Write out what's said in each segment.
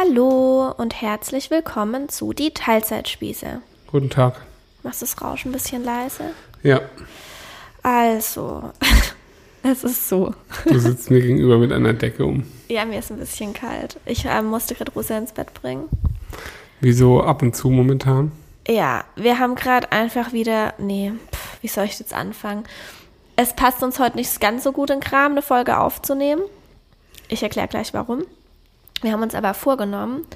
Hallo und herzlich willkommen zu Die Teilzeitspieße. Guten Tag. Machst du das Rauschen ein bisschen leise? Ja, Also, es ist so. du sitzt mir gegenüber mit einer Decke um. Ja, mir ist ein bisschen kalt. Ich äh, musste gerade Rosa ins Bett bringen. Wieso ab und zu momentan? Ja, wir haben gerade einfach wieder. Nee, pff, wie soll ich jetzt anfangen? Es passt uns heute nicht ganz so gut in Kram, eine Folge aufzunehmen. Ich erkläre gleich warum. Wir haben uns aber vorgenommen,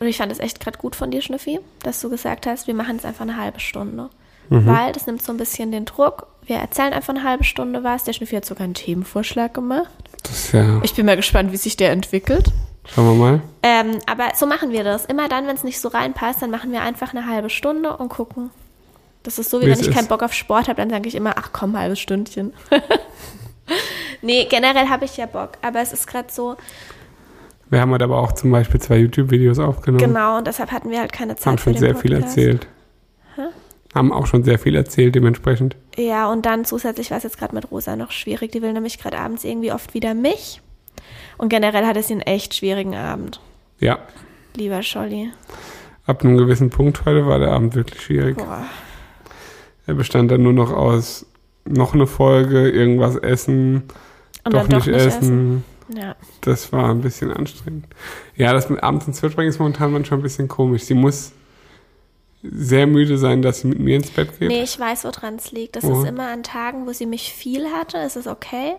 und ich fand es echt gerade gut von dir, Schnüffi, dass du gesagt hast, wir machen es einfach eine halbe Stunde. Weil das nimmt so ein bisschen den Druck. Wir erzählen einfach eine halbe Stunde was. Der Schnüffi hat sogar einen Themenvorschlag gemacht. Das ist ja. Ich bin mal gespannt, wie sich der entwickelt. Schauen wir mal. Ähm, aber so machen wir das. Immer dann, wenn es nicht so reinpasst, dann machen wir einfach eine halbe Stunde und gucken. Das ist so, wie Wie wenn ich keinen ist. Bock auf Sport habe, dann sage ich immer, ach komm, halbes Stündchen. nee, generell habe ich ja Bock. Aber es ist gerade so, Wir haben heute aber auch zum Beispiel zwei YouTube-Videos aufgenommen. genau, und deshalb hatten wir halt keine Zeit Haben schon sehr viel Podcast. erzählt. Haben auch schon sehr viel erzählt, dementsprechend. Ja, und dann zusätzlich war es jetzt gerade mit Rosa noch schwierig. Die will nämlich gerade abends irgendwie oft wieder mich. Und generell hatte sie einen echt schwierigen Abend. Ja, Lieber Scholli. ab einem gewissen Punkt heute war der Abend wirklich schwierig. Boah. Er bestand dann nur noch aus noch eine Folge, irgendwas essen, Und doch dann nicht essen. Ja. Das war ein bisschen anstrengend. Ja, das mit abends ins Bett bringen ist momentan manchmal ein bisschen komisch. Sie muss sehr müde sein, dass sie mit mir ins Bett geht. Nee, ich weiß, woran es liegt. Das Oh. ist immer an Tagen, wo sie mich viel hatte, ist es okay.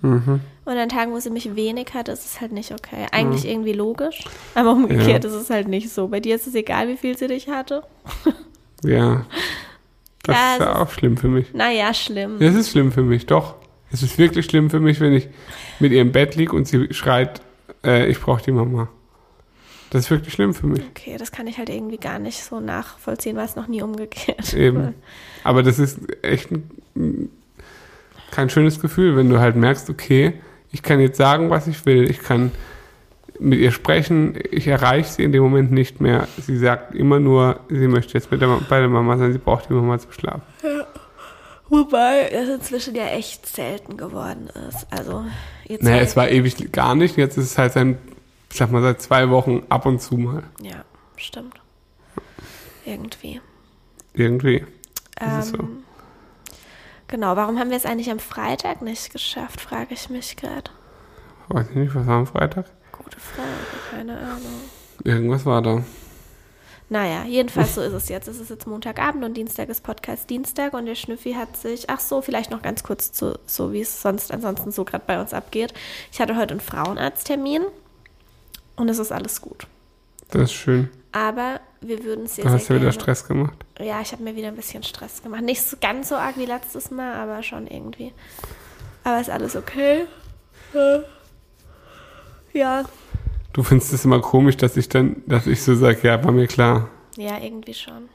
Mhm. Und an Tagen, wo sie mich wenig hatte, ist es halt nicht okay. Eigentlich irgendwie logisch, aber umgekehrt Ja. ist es halt nicht so. Bei dir ist es egal, wie viel sie dich hatte. Ja. Das Ja, ist ja auch schlimm für mich. Naja, schlimm. Ja, es ist schlimm für mich, doch. Es ist wirklich schlimm für mich, wenn ich mit ihr im Bett liege und sie schreit, äh, ich brauche die Mama. Das ist wirklich schlimm für mich. Okay, das kann ich halt irgendwie gar nicht so nachvollziehen, weil es noch nie umgekehrt. Eben. Aber das ist echt ein, kein schönes Gefühl, wenn du halt merkst, okay, ich kann jetzt sagen, was ich will. Ich kann mit ihr sprechen. Ich erreiche sie in dem Moment nicht mehr. Sie sagt immer nur, sie möchte jetzt mit der, bei der Mama sein. Sie braucht die Mama zum Schlafen. Wobei das inzwischen ja echt selten geworden ist. Also, jetzt Naja, halt- es war ewig gar nicht. Jetzt ist es halt seit, ich sag mal, seit zwei Wochen ab und zu mal. Ja, stimmt. Irgendwie. Irgendwie. Ist so. Ähm, Genau, warum haben wir es eigentlich am Freitag nicht geschafft, frage ich mich gerade. Weiß ich nicht, was war am Freitag? Gute Frage, keine Ahnung. Irgendwas war da. Naja, jedenfalls so ist es jetzt. Es ist jetzt Montagabend und Dienstag ist Podcast Dienstag und der Schnüffi hat sich, ach so, vielleicht noch ganz kurz zu, so wie es sonst ansonsten so gerade bei uns abgeht. Ich hatte heute einen Frauenarzttermin und es ist alles gut. Das ist schön. Aber wir würden es sehr, Da hast du wieder Stress gemacht. Ja, ich habe mir wieder ein bisschen Stress gemacht. Nicht so ganz so arg wie letztes Mal, aber schon irgendwie. Aber ist alles okay. Ja. Du findest es immer komisch, dass ich dann, dass ich so sage, ja, war mir klar. ja, irgendwie schon.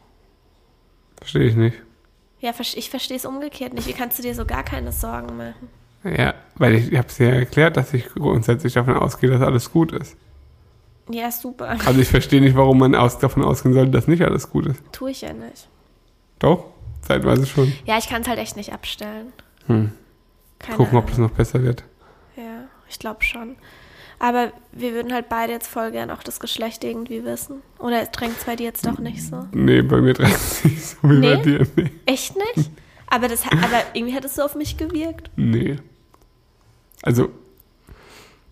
Verstehe ich nicht. Ja, ich verstehe es umgekehrt nicht. Wie kannst du dir so gar keine Sorgen machen? Ja, weil ich, ich habe es ja erklärt, dass ich grundsätzlich davon ausgehe, dass alles gut ist. Ja, super. Also ich verstehe nicht, warum man aus, davon ausgehen sollte, dass nicht alles gut ist. Tue ich ja nicht. Doch, zeitweise schon. Ja, ich kann es halt echt nicht abstellen. Hm. Keine Gucken, ob das Ahnung. noch besser wird. Ja, ich glaube schon. Aber wir würden halt beide jetzt voll gern auch das Geschlecht irgendwie wissen. Oder drängt es bei dir jetzt doch nicht so? Nee, bei mir drängt es nicht so wie bei Nee? dir. Nee. Echt nicht? Aber, das, aber irgendwie hat es so auf mich gewirkt. nee. Also,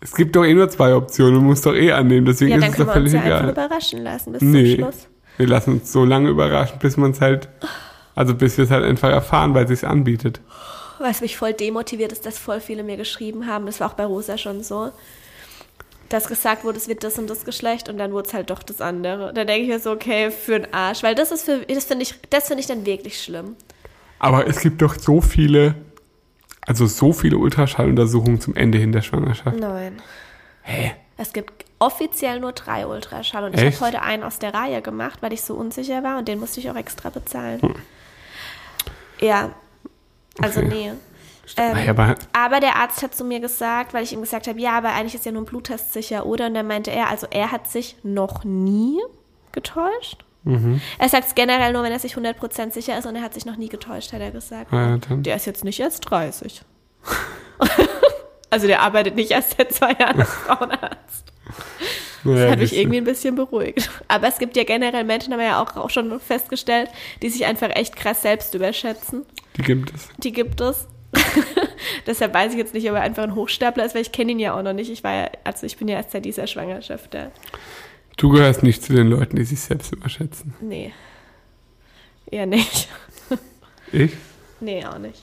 es gibt doch eh nur zwei Optionen. Du musst doch eh annehmen, deswegen Ja, ist dann es können doch wir uns völlig ja einfach egal. überraschen lassen bis Nee. zum Schluss. Wir lassen uns so lange überraschen, bis man es halt, also bis wir es halt einfach erfahren, weil es sich anbietet. Was mich voll demotiviert ist, dass voll viele mir geschrieben haben, das war auch bei Rosa schon so, dass gesagt wurde, es wird das und das Geschlecht und dann wurde es halt doch das andere. Da denke ich mir so, okay, für den Arsch, weil das ist für, das finde ich, das finde ich dann wirklich schlimm. Aber es gibt doch so viele, also so viele Ultraschalluntersuchungen zum Ende hin der Schwangerschaft. Nein. Hä? Es gibt offiziell nur drei Ultraschall und ich Echt? habe heute einen aus der Reihe gemacht, weil ich so unsicher war und den musste ich auch extra bezahlen. Ja, also Okay. nee. Ähm, ja, aber Aber der Arzt hat zu mir gesagt, weil ich ihm gesagt habe, ja, aber eigentlich ist ja nur ein Bluttest sicher, oder? Und dann meinte er, also er hat sich noch nie getäuscht. Mhm. Er sagt es generell nur, wenn er sich 100% sicher ist und er hat sich noch nie getäuscht, hat er gesagt. Ja, dann. Der ist jetzt nicht erst 30. also der arbeitet nicht erst seit zwei Jahren als Frauenarzt. Das hat mich irgendwie ein bisschen beruhigt. Aber es gibt ja generell Menschen, haben wir ja auch, auch schon festgestellt, die sich einfach echt krass selbst überschätzen. Die gibt es. Die gibt es. Deshalb weiß ich jetzt nicht, ob er einfach ein Hochstapler ist, weil ich kenne ihn ja auch noch nicht. Ich war ja, also ich bin ja erst seit dieser Schwangerschaft da. Du gehörst nicht zu den Leuten, die sich selbst überschätzen. Nee. Eher nicht. Ich? Nee, auch nicht.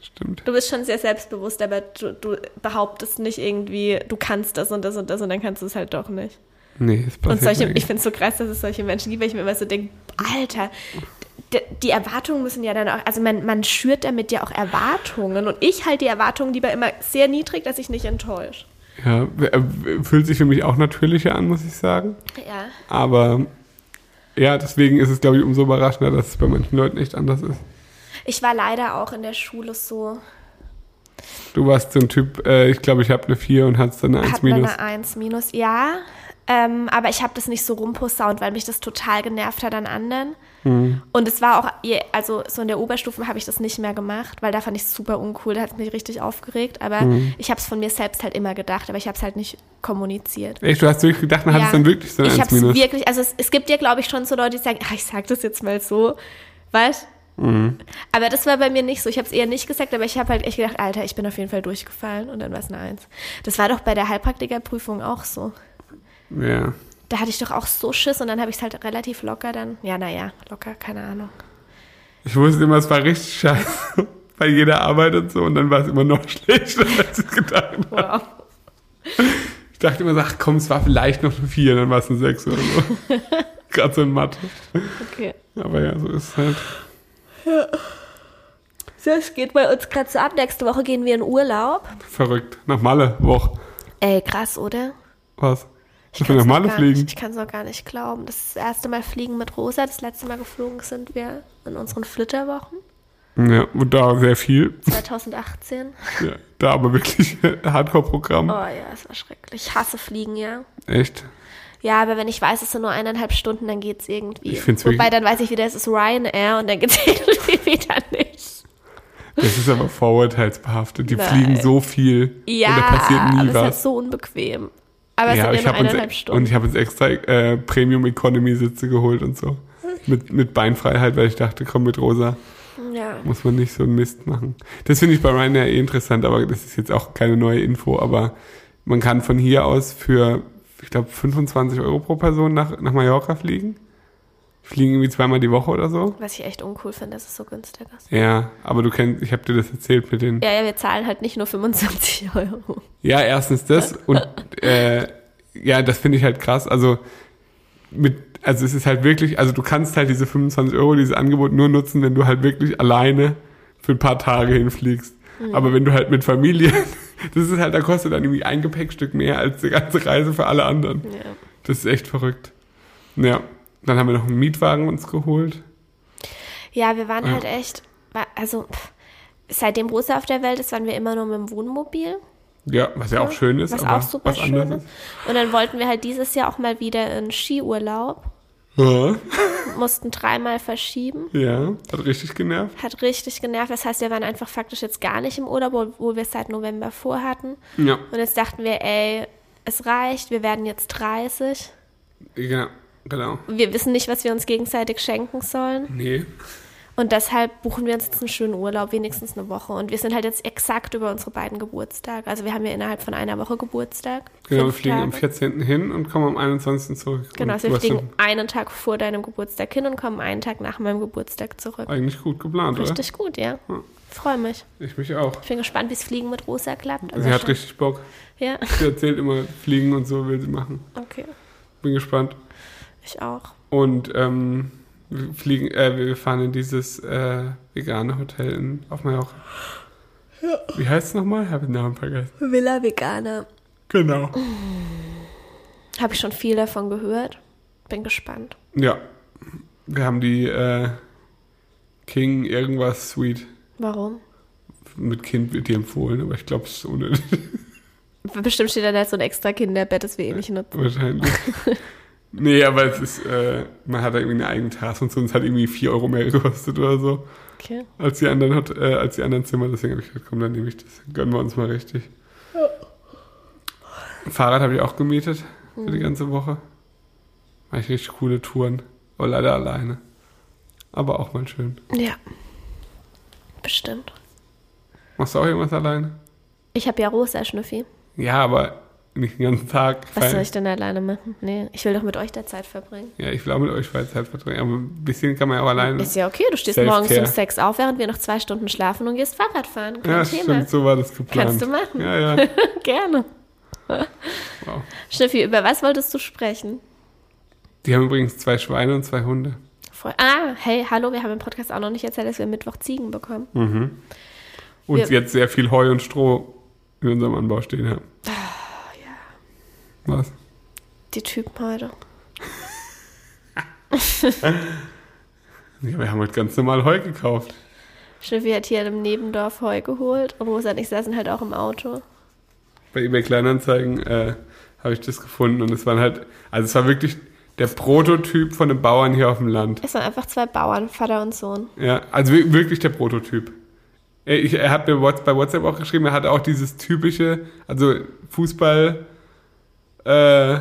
Stimmt. Du bist schon sehr selbstbewusst, aber du, du behauptest nicht irgendwie, du kannst das und das und das und dann kannst du es halt doch nicht. Nee, Und passiert solche, mir ich finde es so krass, dass es solche Menschen gibt, weil ich mir immer so denke, Alter, die Erwartungen müssen ja dann auch, also man, man schürt damit ja auch Erwartungen und ich halte die Erwartungen lieber immer sehr niedrig, dass ich nicht enttäusche. Ja, äh, fühlt sich für mich auch natürlicher an, muss ich sagen. Ja. Aber ja, deswegen ist es, glaube ich, umso überraschender, dass es bei manchen Leuten echt anders ist. Ich war leider auch in der Schule so, Du warst so ein Typ, äh, ich glaube, ich habe eine 4 und hattest dann eine 1 hat man minus. eine 1 minus, ja. Ähm, aber ich habe das nicht so rumposaunt, weil mich das total genervt hat an anderen. Mhm. Und es war auch, also so in der Oberstufe habe ich das nicht mehr gemacht, weil da fand ich es super uncool, da hat es mich richtig aufgeregt. Aber Mhm. ich habe es von mir selbst halt immer gedacht, aber ich habe es halt nicht kommuniziert. Echt, du hast wirklich gedacht, dann hattest du dann wirklich so ich 1 habe es wirklich, also es, es gibt ja, glaube ich, schon so Leute, die sagen, ach, ich sag das jetzt mal so, weißt Mhm. Aber das war bei mir nicht so. Ich habe es eher nicht gesagt, aber ich habe halt echt gedacht, Alter, ich bin auf jeden Fall durchgefallen und dann war es eine Eins. Das war doch bei der Heilpraktikerprüfung auch so. Ja. Da hatte ich doch auch so Schiss und dann habe ich es halt relativ locker dann, ja, naja, locker, keine Ahnung. Ich wusste immer, es war richtig scheiße bei jeder Arbeit und so und dann war es immer noch schlechter, als ich gedacht habe. Wow. Ich dachte immer, ach komm, es war vielleicht noch eine 4, dann war es eine 6 oder so. Gerade so in Mathe. Okay. Aber ja, so ist es halt. So, es geht bei uns gerade so ab. Nächste Woche gehen wir in Urlaub. Verrückt. Nach Malle, Woche. Ey, krass, oder? Was? Ich Dass wir nach kann's noch Malle gar fliegen? Nicht, ich kann es noch gar nicht glauben. Das ist das erste Mal fliegen mit Rosa. Das letzte Mal geflogen sind wir in unseren Flitterwochen Ja, und da sehr viel. 2018. Ja, da aber wirklich Hardcore-Programm. Oh ja, es war schrecklich. Ich hasse Fliegen, ja. Echt? Ja, aber wenn ich weiß, es sind nur eineinhalb Stunden, dann geht's irgendwie. Ich find's Wobei, wirklich- dann weiß ich wieder, es ist Ryanair und dann geht's irgendwie wieder nicht. Das ist aber vorurteilsbehaftet. Die Nein. fliegen so viel Ja, und da passiert nie aber es ist halt was. so unbequem. Aber es ja, sind ja ich nur uns, eineinhalb und Stunden. ich habe uns extra äh, Premium Economy Sitze geholt und so. Mit, mit Beinfreiheit, weil ich dachte, komm mit Rosa, Ja. muss man nicht so einen Mist machen. Das finde ich bei Ryanair eh interessant, aber das ist jetzt auch keine neue Info, aber man kann von hier aus für, ich glaube, 25 Euro pro Person nach, nach Mallorca fliegen. Fliegen irgendwie zweimal die Woche oder so. Was ich echt uncool finde, dass es so günstig ist. Ja, aber du kennst, ich habe dir das erzählt mit den. Ja, ja, wir zahlen halt nicht nur 25 Euro. Ja, erstens das und äh, ja, das finde ich halt krass. Also mit, also es ist halt wirklich, also du kannst halt diese 25 Euro, dieses Angebot nur nutzen, wenn du halt wirklich alleine für ein paar Tage hinfliegst. Aber wenn du halt mit Familie, das ist halt, da kostet dann irgendwie ein Gepäckstück mehr als die ganze Reise für alle anderen. Ja. Das ist echt verrückt. Ja, dann haben wir noch einen Mietwagen uns geholt. Ja, wir waren Ja. halt echt, also seitdem Rosa auf der Welt ist, waren wir immer nur mit dem Wohnmobil. Ja, was ja auch schön ist, was aber auch super was schön anderes ist. Und dann wollten wir halt dieses Jahr auch mal wieder in Skiurlaub. Ja, Mussten dreimal verschieben. ja, hat richtig genervt. Hat richtig genervt. Das heißt, wir waren einfach faktisch jetzt gar nicht im Urlaub, wo, wo wir es seit November vorhatten. Ja, Und jetzt dachten wir, ey, es reicht, wir werden jetzt 30. genau, genau. Wir wissen nicht, was wir uns gegenseitig schenken sollen. Nee, Und deshalb buchen wir uns jetzt einen schönen Urlaub, wenigstens eine Woche. Und wir sind halt jetzt exakt über unsere beiden Geburtstage. Also wir haben ja innerhalb von einer Woche Geburtstag. Genau, wir fliegen am Tage. 14. hin und kommen am 21. zurück. Genau, also wir fliegen einen Tag vor deinem Geburtstag hin und kommen einen Tag nach meinem Geburtstag zurück. eigentlich gut geplant, Richtig gut, ja. Ja. Freue mich. oder? Ich mich auch. Ich bin gespannt, wie es Fliegen mit Rosa klappt. aber Sie hat schon- richtig Bock. Ja, Sie erzählt immer, fliegen und so will sie machen. okay. Bin gespannt. Ich auch. Und ähm, wir fliegen, äh, wir fahren in dieses äh, vegane Hotel in, auf Mallorca. Wie heißt es nochmal? Habe den Namen vergessen. Villa Veganer. Genau. Habe ich schon viel davon gehört. Bin gespannt. Ja. Wir haben die äh, King irgendwas Suite Warum? mit Kind wird dir empfohlen, aber ich glaube, es ist unnötig. Bestimmt steht da da so ein extra Kinderbett, das wir eh nicht nutzen. Wahrscheinlich. nee, aber es ist, äh, man hat da irgendwie eine eigene Terrasse und so, und es hat irgendwie 4 Euro mehr gekostet oder so, Okay. als die anderen, hat, äh, als die anderen Zimmer. Deswegen habe ich gesagt, komm, dann nehme ich das. Gönnen wir uns mal richtig. Fahrrad habe ich auch gemietet. für Mhm. die ganze Woche. Mach ich richtig coole Touren. Aber leider alleine. Aber auch mal schön. Ja. Bestimmt. Machst du auch irgendwas alleine? Ich habe ja rosa Schnüffi. Ja, aber nicht den ganzen Tag. Was soll ich denn alleine machen? Nee, ich will doch mit euch der Zeit verbringen. Ja, ich will auch mit euch Freizeit verbringen. Aber ein bisschen kann man ja auch alleine. Ist ja okay, du stehst morgens um sechs auf, während wir noch zwei Stunden schlafen und gehst Fahrrad fahren. Kein ja, Thema. stimmt, so war das geplant. Kannst du machen. Ja, ja. Gerne. Wow. Schnüffi, über was wolltest du sprechen? Die haben übrigens zwei Schweine und zwei Hunde. Voll. Ah, hey, hallo, wir haben im Podcast auch noch nicht erzählt, dass wir Mittwoch Ziegen bekommen. Und Wir- jetzt sehr viel Heu und Stroh in unserem Anbau stehen haben. Ah, Was? Die Typen heute. Ja, wir haben halt ganz normal Heu gekauft. Schnüffi hat hier im Nebendorf Heu geholt und Rosa und ich saßen halt auch im Auto. Bei eBay Kleinanzeigen äh, habe ich das gefunden und es waren halt, also es war wirklich der Prototyp von einem Bauern hier auf dem Land. Es waren einfach zwei Bauern, Vater und Sohn. Ja, also wi- wirklich der Prototyp. Er, ich, er hat mir bei WhatsApp auch geschrieben, er hatte auch dieses typische, also Fußball äh,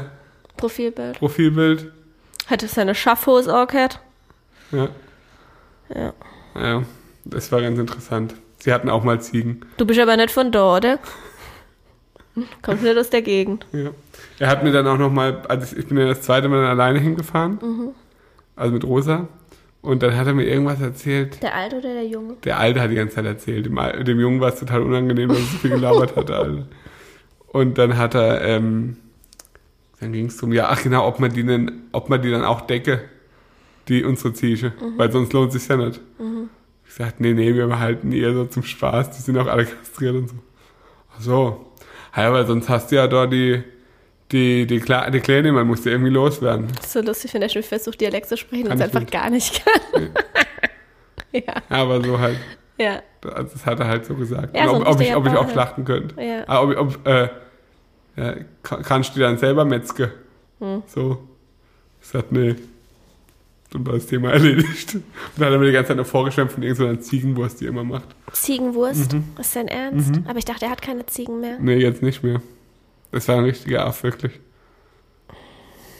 Profilbild. Profilbild. Hatte seine Schaffhose auch gehabt. Ja, Ja. ja, das war ganz interessant. Sie hatten auch mal Ziegen. Du bist aber nicht von da, oder? Kommst nicht aus der Gegend. Ja. Er hat mir dann auch nochmal, also ich- bin ja das zweite Mal dann alleine hingefahren, Mhm. also mit Rosa. Und dann hat er mir irgendwas erzählt. Der Alte oder der Junge? Der Alte hat die ganze Zeit erzählt. Dem, dem Jungen war es total unangenehm, dass er so viel gelabert hatte. Alter. Und dann hat er, ähm, dann ging es darum, ja, ach genau, ob man die denn, ob man die dann auch decke, die unsere Ziege, weil sonst lohnt es sich ja nicht. Ich sagte, nee, nee, wir behalten die eher so zum Spaß, die sind auch alle kastriert und so. Ach so. Ja, weil sonst hast du ja dort die, die, die, Kle die Kleine, man muss die irgendwie loswerden. Das ist so lustig, wenn der Schnüffi versucht, Dialekt zu sprechen und es einfach nicht. gar nicht kann. ja, Aber so halt. ja. Also das hat er halt so gesagt. Ja, so ob, ob, ich, ob ich auch schlachten könnte. Ja. Ah, ob, ob, äh, ja, kann- kannst du dann selber metzge? Hm. So. Ich sag, nee. Dann war das Thema erledigt. Und dann hat er mir die ganze Zeit noch vorgeschwemmt von irgendeiner Ziegenwurst, die er immer macht. Ziegenwurst? Mhm. Ist dein Ernst? Aber ich dachte, er hat keine Ziegen mehr. Nee, jetzt nicht mehr. Das war ein richtiger Aff, wirklich.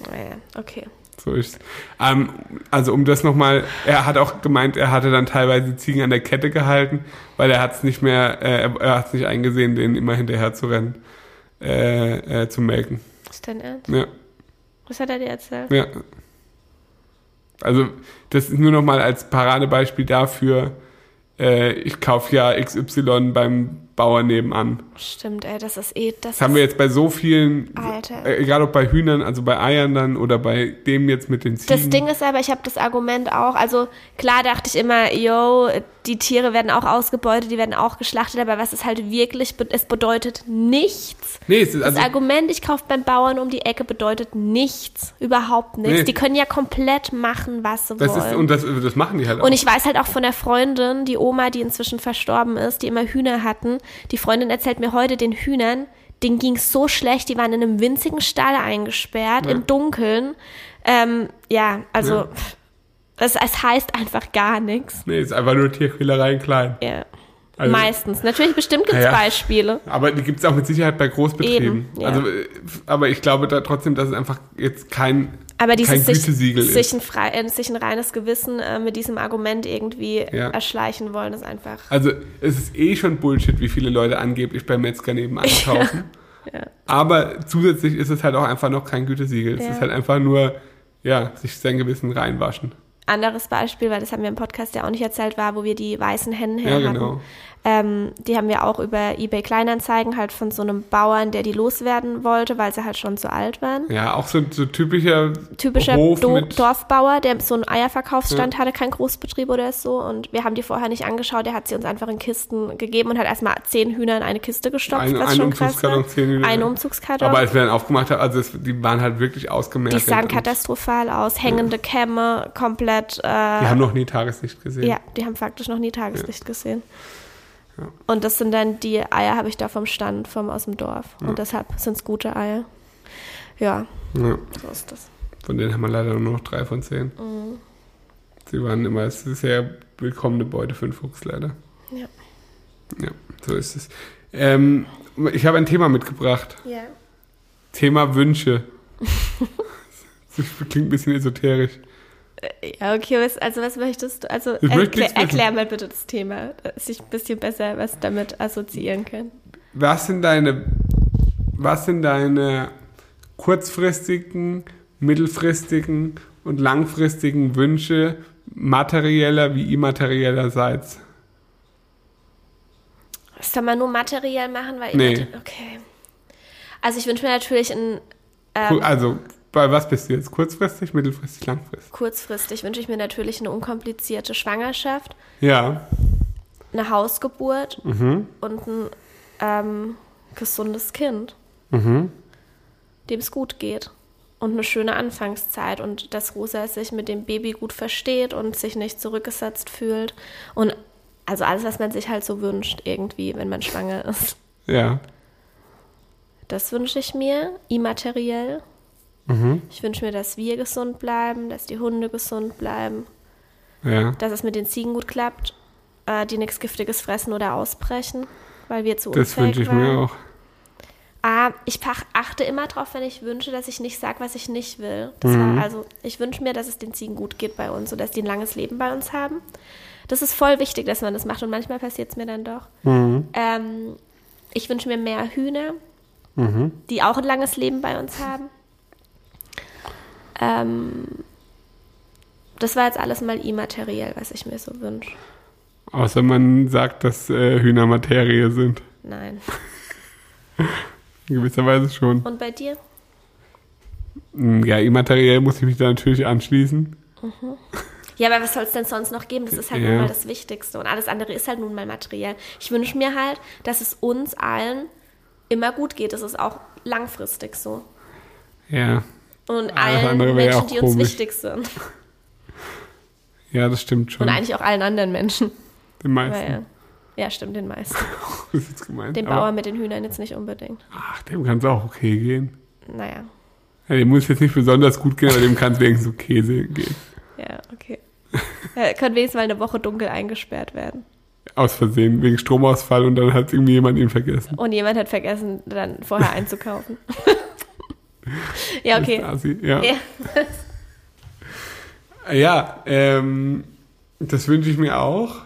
Naja, okay. So ist ähm, Also um das nochmal, er hat auch gemeint, er hatte dann teilweise Ziegen an der Kette gehalten, weil er hat es nicht mehr, äh, er, er hat es nicht eingesehen, denen immer hinterher zu rennen, äh, äh, zu melken. Ist dein Ernst? Ja, Was hat er dir erzählt? ja. Also das ist nur nochmal als Paradebeispiel dafür, äh, ich kaufe ja XY beim Bauer nebenan. Stimmt, ey, das ist eh, das, Das haben wir jetzt bei so vielen, Alter. äh, egal ob bei Hühnern, also bei Eiern dann oder bei dem jetzt mit den Ziegen. Das Ding ist aber, ich habe das Argument auch, also klar dachte ich immer, yo, die Tiere werden auch ausgebeutet, die werden auch geschlachtet, aber was es halt wirklich, es bedeutet nichts. nee, es ist also, das Argument, ich kaufe beim Bauern um die Ecke, bedeutet nichts, überhaupt nichts. Nee. Die können ja komplett machen, was sie das wollen. ist, und das, das machen die halt auch. Und ich weiß halt auch von der Freundin, die Oma, die inzwischen verstorben ist, die immer Hühner hatten. Die Freundin erzählt mir heute, den Hühnern, denen ging es so schlecht, die waren in einem winzigen Stall eingesperrt, Ja. im Dunkeln. Ähm, ja, also Ja. Es, es heißt einfach gar nichts. Nee, ist einfach nur Tierquälerei in klein. Ja. Also- Meistens. Natürlich, bestimmt gibt es Ja, ja. Beispiele. Aber die gibt es auch mit Sicherheit bei Großbetrieben. Eben, ja. Also, äh, aber ich glaube da trotzdem, dass es einfach jetzt kein, Aber dieses sich, sich, ein frei, äh, sich ein reines Gewissen äh, mit diesem Argument irgendwie Ja. erschleichen wollen, ist einfach. Also es ist eh schon Bullshit, wie viele Leute angeblich beim Metzger nebenan kaufen. Ja. Aber zusätzlich ist es halt auch einfach noch kein Gütesiegel. Es Ja. ist halt einfach nur, ja, sich sein Gewissen reinwaschen. Anderes Beispiel, weil das haben wir im Podcast ja auch nicht erzählt, war, wo wir die weißen Hennen her Ja, hatten. genau. Ähm, die haben wir auch über eBay Kleinanzeigen halt von so einem Bauern, der die loswerden wollte, weil sie halt schon zu alt waren. Ja, auch so, so typischer Typischer Hof Do Dorfbauer, der so einen Eierverkaufsstand hatte, kein Großbetrieb oder so. Und wir haben die vorher nicht angeschaut. Der hat sie uns einfach in Kisten gegeben und hat erstmal zehn Hühner in eine Kiste gestopft, Ein- was ein schon krass Umzugskarton, war. zehn Hühner. Ein Umzugskarton. aber als wir dann aufgemacht haben, also es, die waren halt wirklich ausgemerkt. die sahen katastrophal aus, hängende Kämme, komplett. Äh, Die haben noch nie Tageslicht gesehen. Ja, die haben faktisch noch nie Tageslicht gesehen. Und das sind dann die Eier, habe ich da vom Stand, vom aus dem Dorf. Und deshalb sind es gute Eier. Ja, Ja. so ist das. Von denen haben wir leider nur noch drei von zehn. Mhm. Sie waren immer sehr willkommene Beute für den Fuchs, leider. Ja. Ja, so ist es. Ähm, ich habe ein Thema mitgebracht. Ja. Thema Wünsche. Das klingt ein bisschen esoterisch. Ja, okay, was, also was möchtest du? Also möchte erklär, erklär mal bitte das Thema, dass ich ein bisschen besser was damit assoziieren kann. Was sind deine, was sind deine kurzfristigen, mittelfristigen und langfristigen Wünsche materieller wie immateriellerseits? Das kann man nur materiell machen, weil Nee. ich okay. Also ich wünsche mir natürlich ein ähm, Also, bei was bist du jetzt? Kurzfristig, mittelfristig, langfristig? kurzfristig wünsche ich mir natürlich eine unkomplizierte Schwangerschaft, Ja. eine Hausgeburt Mhm. und ein ähm, gesundes Kind, Mhm. dem es gut geht. Und eine schöne Anfangszeit und dass Rosa sich mit dem Baby gut versteht und sich nicht zurückgesetzt fühlt. Und also alles, was man sich halt so wünscht, irgendwie, wenn man schwanger ist. Ja. Das wünsche ich mir, immateriell. Mhm. Ich wünsche mir, dass wir gesund bleiben, dass die Hunde gesund bleiben, Ja. dass es mit den Ziegen gut klappt, äh, die nichts Giftiges fressen oder ausbrechen, weil wir zu Das unfähig wünsche ich waren. mir auch. Ah, ich achte immer drauf, wenn ich wünsche, dass ich nicht sage, was ich nicht will. Das Mhm. war, also, ich wünsche mir, dass es den Ziegen gut geht bei uns, sodass die ein langes Leben bei uns haben. Das ist voll wichtig, dass man das macht und manchmal passiert es mir dann doch. Mhm. Ähm, ich wünsche mir mehr Hühner, Mhm. die auch ein langes Leben bei uns haben. Ähm, das war jetzt alles mal immateriell, was ich mir so wünsche. Außer man sagt, dass äh, Hühner Materie sind. Nein. In gewisser Weise schon. Und bei dir? Mm, Ja, immateriell muss ich mich da natürlich anschließen. Ja, aber was soll es denn sonst noch geben? Das ist halt Ja. nun mal das Wichtigste. Und alles andere ist halt nun mal materiell. Ich wünsche mir halt, dass es uns allen immer gut geht. Das ist auch langfristig so. Ja. Und Alles allen ja Menschen, die uns komisch. wichtig sind. Ja, das stimmt schon. Und eigentlich auch allen anderen Menschen. Den meisten. Weil, ja. ja, stimmt, den meisten. Das ist jetzt gemeint. Den Bauer mit den Hühnern jetzt nicht unbedingt. Ach, dem kann es auch okay gehen. Naja, Ja, dem muss jetzt nicht besonders gut gehen, aber dem kann es wenigstens okay gehen. ja, okay. Er könnte wenigstens mal eine Woche dunkel eingesperrt werden. Aus Versehen, wegen Stromausfall und dann hat irgendwie jemand ihn vergessen. Und jemand hat vergessen, dann vorher einzukaufen. ja, okay. Das ist Asi, ja. Ja. Ja, ähm, das wünsche ich mir auch.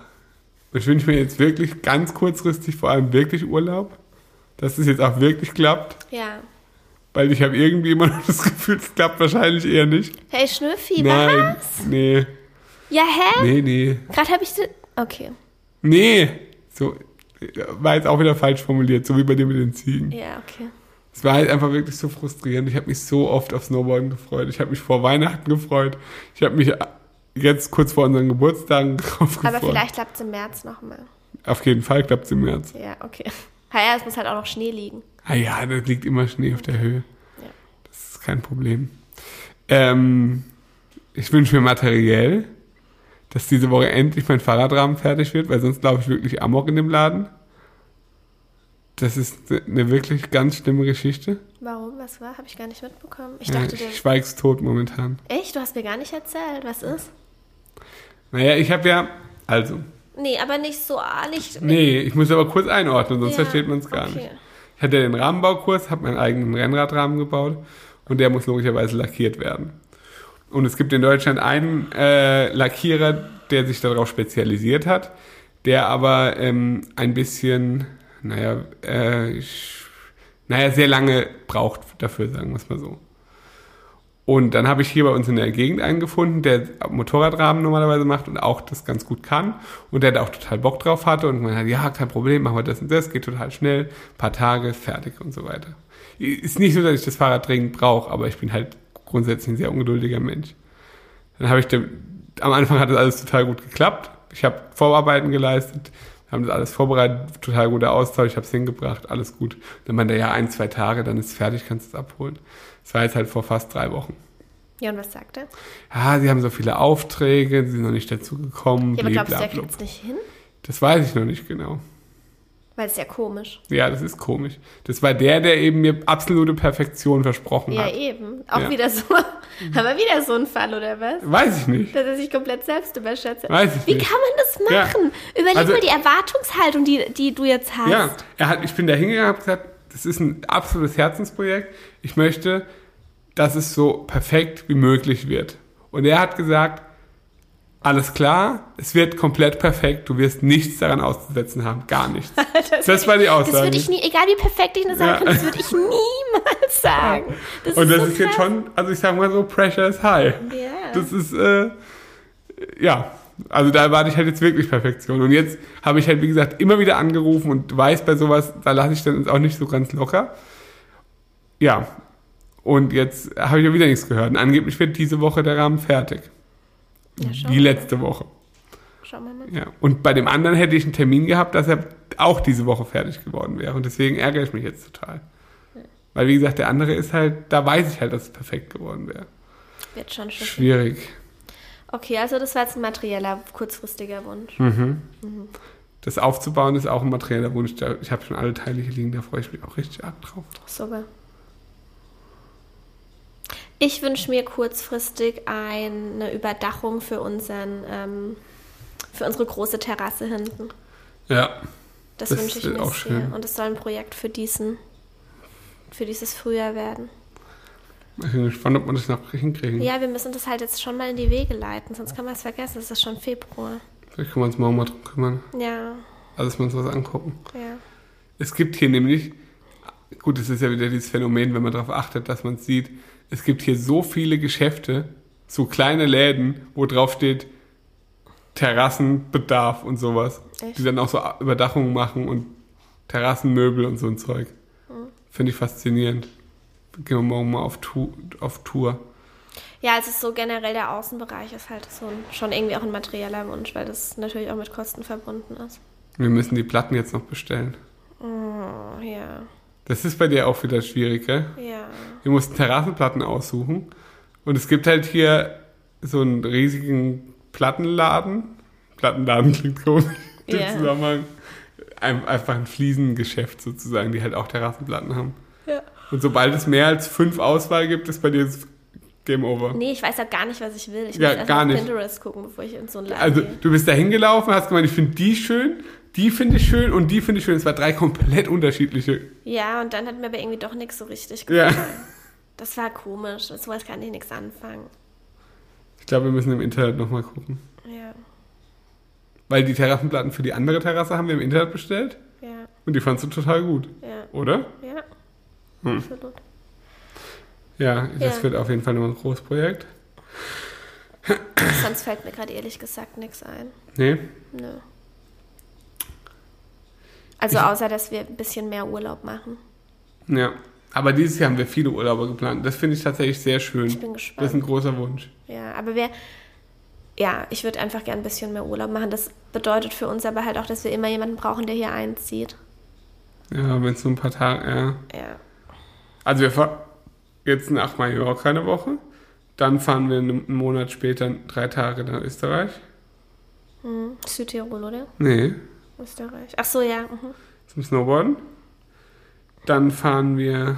Ich wünsche mir jetzt wirklich ganz kurzfristig vor allem wirklich Urlaub. Dass es jetzt auch wirklich klappt. ja. Weil ich habe irgendwie immer noch das Gefühl, es klappt wahrscheinlich eher nicht. Hey, Schnüffi, Nein, was? nee, Ja, hä? nee, nee. Gerade habe ich... di- Okay. Nee, so war jetzt auch wieder falsch formuliert, so wie bei dir mit den Ziegen. Ja, okay. Es war halt einfach wirklich so frustrierend. Ich habe mich so oft auf Snowboarden gefreut. Ich habe mich vor Weihnachten gefreut. Ich habe mich jetzt kurz vor unseren Geburtstagen drauf gefreut. Aber vielleicht klappt es im März nochmal. Auf jeden Fall klappt es im März. Ja, okay. Ja, ja, es muss halt auch noch Schnee liegen. Ah ja, da liegt immer Schnee auf der Höhe. Ja. Das ist kein Problem. Ähm, ich wünsche mir materiell, dass diese Woche endlich mein Fahrradrahmen fertig wird, weil sonst laufe ich wirklich Amok in dem Laden. Das ist eine wirklich ganz schlimme Geschichte. Warum? Was war? Habe ich gar nicht mitbekommen. Ich Ja, dachte, der... ich schweig's tot momentan. Echt? Du hast mir gar nicht erzählt. Was ist? Naja, ich habe ja, also, Nee, aber nicht so... ah, Nicht, nee, ich muss aber kurz einordnen, sonst Ja, versteht man es gar okay. nicht. Ich hatte den Rahmenbaukurs, habe meinen eigenen Rennradrahmen gebaut und der muss logischerweise lackiert werden. Und es gibt in Deutschland einen äh, Lackierer, der sich darauf spezialisiert hat, der aber ähm, ein bisschen, naja, äh, ich, naja, sehr lange braucht dafür, sagen wir es mal so. Und dann habe ich hier bei uns in der Gegend einen gefunden, der Motorradrahmen normalerweise macht und auch das ganz gut kann. Und der da auch total Bock drauf hatte und man hat, ja, kein Problem, machen wir das und das, geht total schnell, paar Tage, fertig und so weiter. Ist nicht so, dass ich das Fahrrad dringend brauche, aber ich bin halt grundsätzlich ein sehr ungeduldiger Mensch. Dann habe ich dem, am Anfang hat das alles total gut geklappt. Ich habe Vorarbeiten geleistet, haben das alles vorbereitet, total guter Austausch, ich habe es hingebracht, alles gut. Dann meinte er, ja, ein, zwei Tage, dann ist es fertig, kannst du es abholen. Das war jetzt halt vor fast drei Wochen. Ja, und was sagt er? Ja, sie haben so viele Aufträge, sie sind noch nicht dazu gekommen. Ja, aber glaubst du, er kriegt es nicht hin? Das weiß ich noch nicht genau. Weil es ist ja komisch. Ja, das ist komisch. Das war der, der eben mir absolute Perfektion versprochen Ja, hat. eben. Auch Ja. wieder so. Haben wir wieder so einen Fall, oder was? Weiß ich nicht. Dass er sich komplett selbst überschätzt. Weiß ich Wie nicht. kann man das Ja. machen? Überleg Also- mal die Erwartungshaltung, die, die du jetzt hast. Ja, er hat, ich bin da hingegangen und habe gesagt, das ist ein absolutes Herzensprojekt. Ich möchte, dass es so perfekt wie möglich wird. Und er hat gesagt, alles klar, es wird komplett perfekt, du wirst nichts daran auszusetzen haben, gar nichts. Das, Das war die Das Aussage. würde ich nie, egal wie perfekt ich eine Sache Ja. finde, das würde ich niemals sagen. Das Und das so ist jetzt schon, also ich sag mal so, Pressure is high. Ja. Das ist, äh, ja, also da erwarte ich halt jetzt wirklich Perfektion. Und jetzt habe ich halt, wie gesagt, immer wieder angerufen und weiß bei sowas, da lasse ich dann auch nicht so ganz locker. Ja, und jetzt habe ich ja wieder nichts gehört. Und angeblich wird diese Woche der Rahmen fertig. Ja, Wie letzte Woche. Schauen wir mal. Ja. Und bei dem anderen hätte ich einen Termin gehabt, dass er auch diese Woche fertig geworden wäre. Und deswegen ärgere ich mich jetzt total. Weil, wie gesagt, der andere ist halt, da weiß ich halt, dass es perfekt geworden wäre. Wird schon schön. Schwierig. Okay, also das war jetzt ein materieller, kurzfristiger Wunsch. Mhm. Das aufzubauen ist auch ein materieller Wunsch. Ich habe schon alle Teile hier liegen, da freue ich mich auch richtig arg drauf. Super. Ich wünsche mir kurzfristig eine Überdachung für unseren, ähm, für unsere große Terrasse hinten. Ja. Das, Das wünsche ich mir auch sehr. schön. Und es soll ein Projekt für diesen, für dieses Frühjahr werden. Ich bin gespannt, ob wir das noch hinkriegen. Ja, wir müssen das halt jetzt schon mal in die Wege leiten, sonst kann man es vergessen. Es ist schon Februar. Vielleicht können wir uns morgen mal drum kümmern. Ja, Also, dass wir uns was angucken. ja. Es gibt hier nämlich, gut, es ist ja wieder dieses Phänomen, wenn man darauf achtet, dass man es sieht. Es gibt hier so viele Geschäfte, so kleine Läden, wo drauf steht Terrassenbedarf und sowas. Echt? Die dann auch so Überdachungen machen und Terrassenmöbel und so ein Zeug. Finde ich faszinierend. Gehen wir morgen mal auf, Tu- auf Tour. Ja, es ist so generell der Außenbereich ist halt so ein, schon irgendwie auch ein materieller Wunsch, weil das natürlich auch mit Kosten verbunden ist. Wir müssen die Platten jetzt noch bestellen. Oh, ja, Das ist bei dir auch wieder schwierig, gell? ja. Wir mussten Terrassenplatten aussuchen. Und es gibt halt hier so einen riesigen Plattenladen. Plattenladen klingt komisch. im Ja. Zusammenhang. Ein, einfach ein Fliesengeschäft sozusagen, die halt auch Terrassenplatten haben. Ja. Und sobald es mehr als fünf Auswahl gibt, ist bei dir das Game Over. Nee, ich weiß ja gar nicht, was ich will. Ich Ja, muss erst gar auf nicht. Pinterest gucken, bevor ich in so einen Laden Also gehe. du bist da hingelaufen, hast gemeint, ich finde die schön, die finde ich schön und die finde ich schön. Es war drei komplett unterschiedliche. Ja, und dann hat mir aber irgendwie doch nichts so richtig Ja. gefallen. Das war komisch. Mit sowas kann ich nichts anfangen. Ich glaube, wir müssen im Internet nochmal gucken. Ja, Weil die Terrassenplatten für die andere Terrasse haben wir im Internet bestellt ja, und die fandst du total gut, ja, oder? ja. Hm. Absolut. Ja, das Ja. wird auf jeden Fall noch ein großes Projekt. Sonst fällt mir gerade ehrlich gesagt nichts ein. Nee? Nö. Also außer, dass wir ein bisschen mehr Urlaub machen. Ja. Aber dieses Jahr haben wir viele Urlaube geplant. Das finde ich tatsächlich sehr schön. Ich bin Das ist gespannt. ein großer Wunsch. Ja, aber wir, ja, ich würde einfach gern ein bisschen mehr Urlaub machen. Das bedeutet für uns aber halt auch, dass wir immer jemanden brauchen, der hier einzieht. Ja, wenn es so ein paar Tage, ja. Ja. Also wir fahren jetzt nach Mallorca eine Woche. Dann fahren wir einen Monat später drei Tage nach Österreich. Hm. Südtirol, oder? Nee, Österreich. Ach so, ja. Mhm. zum Snowboarden. Dann fahren wir,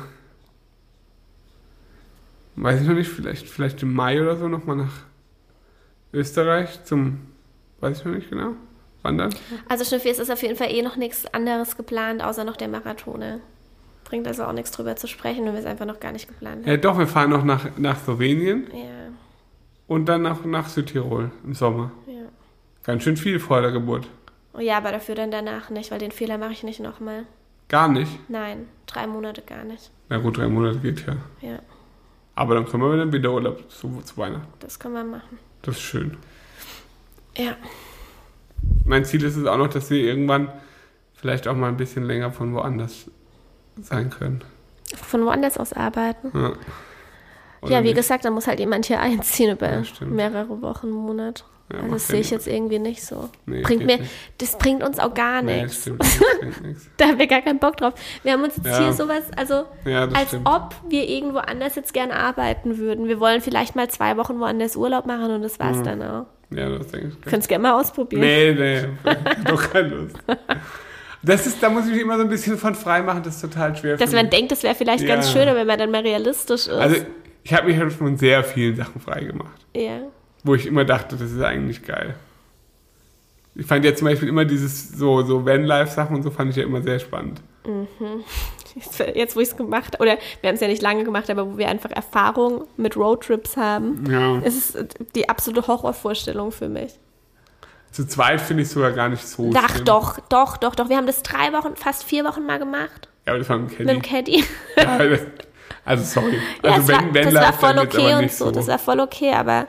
weiß ich noch nicht, vielleicht, vielleicht im Mai oder so nochmal nach Österreich zum, weiß ich noch nicht genau, wandern. Also Schnüffi, es ist auf jeden Fall eh noch nichts anderes geplant, außer noch der Marathone. Bringt also auch nichts drüber zu sprechen, wenn wir es einfach noch gar nicht geplant haben. Ja, doch, wir fahren noch nach, nach Slowenien Ja, und dann nach, nach Südtirol im Sommer. ja. Ganz schön viel vor der Geburt. Oh ja, aber dafür dann danach nicht, weil den Fehler mache ich nicht nochmal. Gar nicht. Nein, drei Monate gar nicht. Na gut, drei Monate geht ja. Ja, Aber dann können wir dann wieder Urlaub zu, zu Weihnachten. das können wir machen. Das ist schön. Ja, Mein Ziel ist es auch noch, dass wir irgendwann vielleicht auch mal ein bisschen länger von woanders sein können. von woanders aus arbeiten. Ja, Oder ja, wie nicht? gesagt, da muss halt jemand hier einziehen über Ja, mehrere Wochen, einen Monat. Ja, also das sehe ich jetzt irgendwie nicht so. Nee, bringt mir, nicht. das bringt uns auch gar Nee, nichts. stimmt. Nichts. Da haben wir gar keinen Bock drauf. Wir haben uns jetzt Ja. hier sowas, also Ja, als stimmt. ob wir irgendwo anders jetzt gern arbeiten würden. Wir wollen vielleicht mal zwei Wochen woanders Urlaub machen und das war's Mhm. dann auch. Ja, das denke ich. Könnt's gerne mal ausprobieren. Nee, nee, doch keine Lust. Das ist, da muss ich mich immer so ein bisschen von frei machen, das ist total schwer. Dass man mich. denkt, das wäre vielleicht ganz schöner, wenn man dann mal realistisch ist. Also, ich habe mich halt von sehr vielen Sachen frei gemacht, ja. Wo ich immer dachte, das ist eigentlich geil. Ich fand ja zum Beispiel immer dieses so, so Van-Life-Sachen und so fand ich ja immer sehr spannend. jetzt, wo ich es gemacht oder wir haben es ja nicht lange gemacht, aber wo wir einfach Erfahrung mit Roadtrips haben, Ja. ist es die absolute Horrorvorstellung für mich. Zu zweit finde ich sogar gar nicht so Ach schlimm. doch, doch, doch, doch. Wir haben das drei Wochen, fast vier Wochen mal gemacht Ja, aber das war ein Caddy. mit dem Caddy. Ja, das, also sorry. Ja, Also das war, das war voll okay und nicht so. Das war voll okay, aber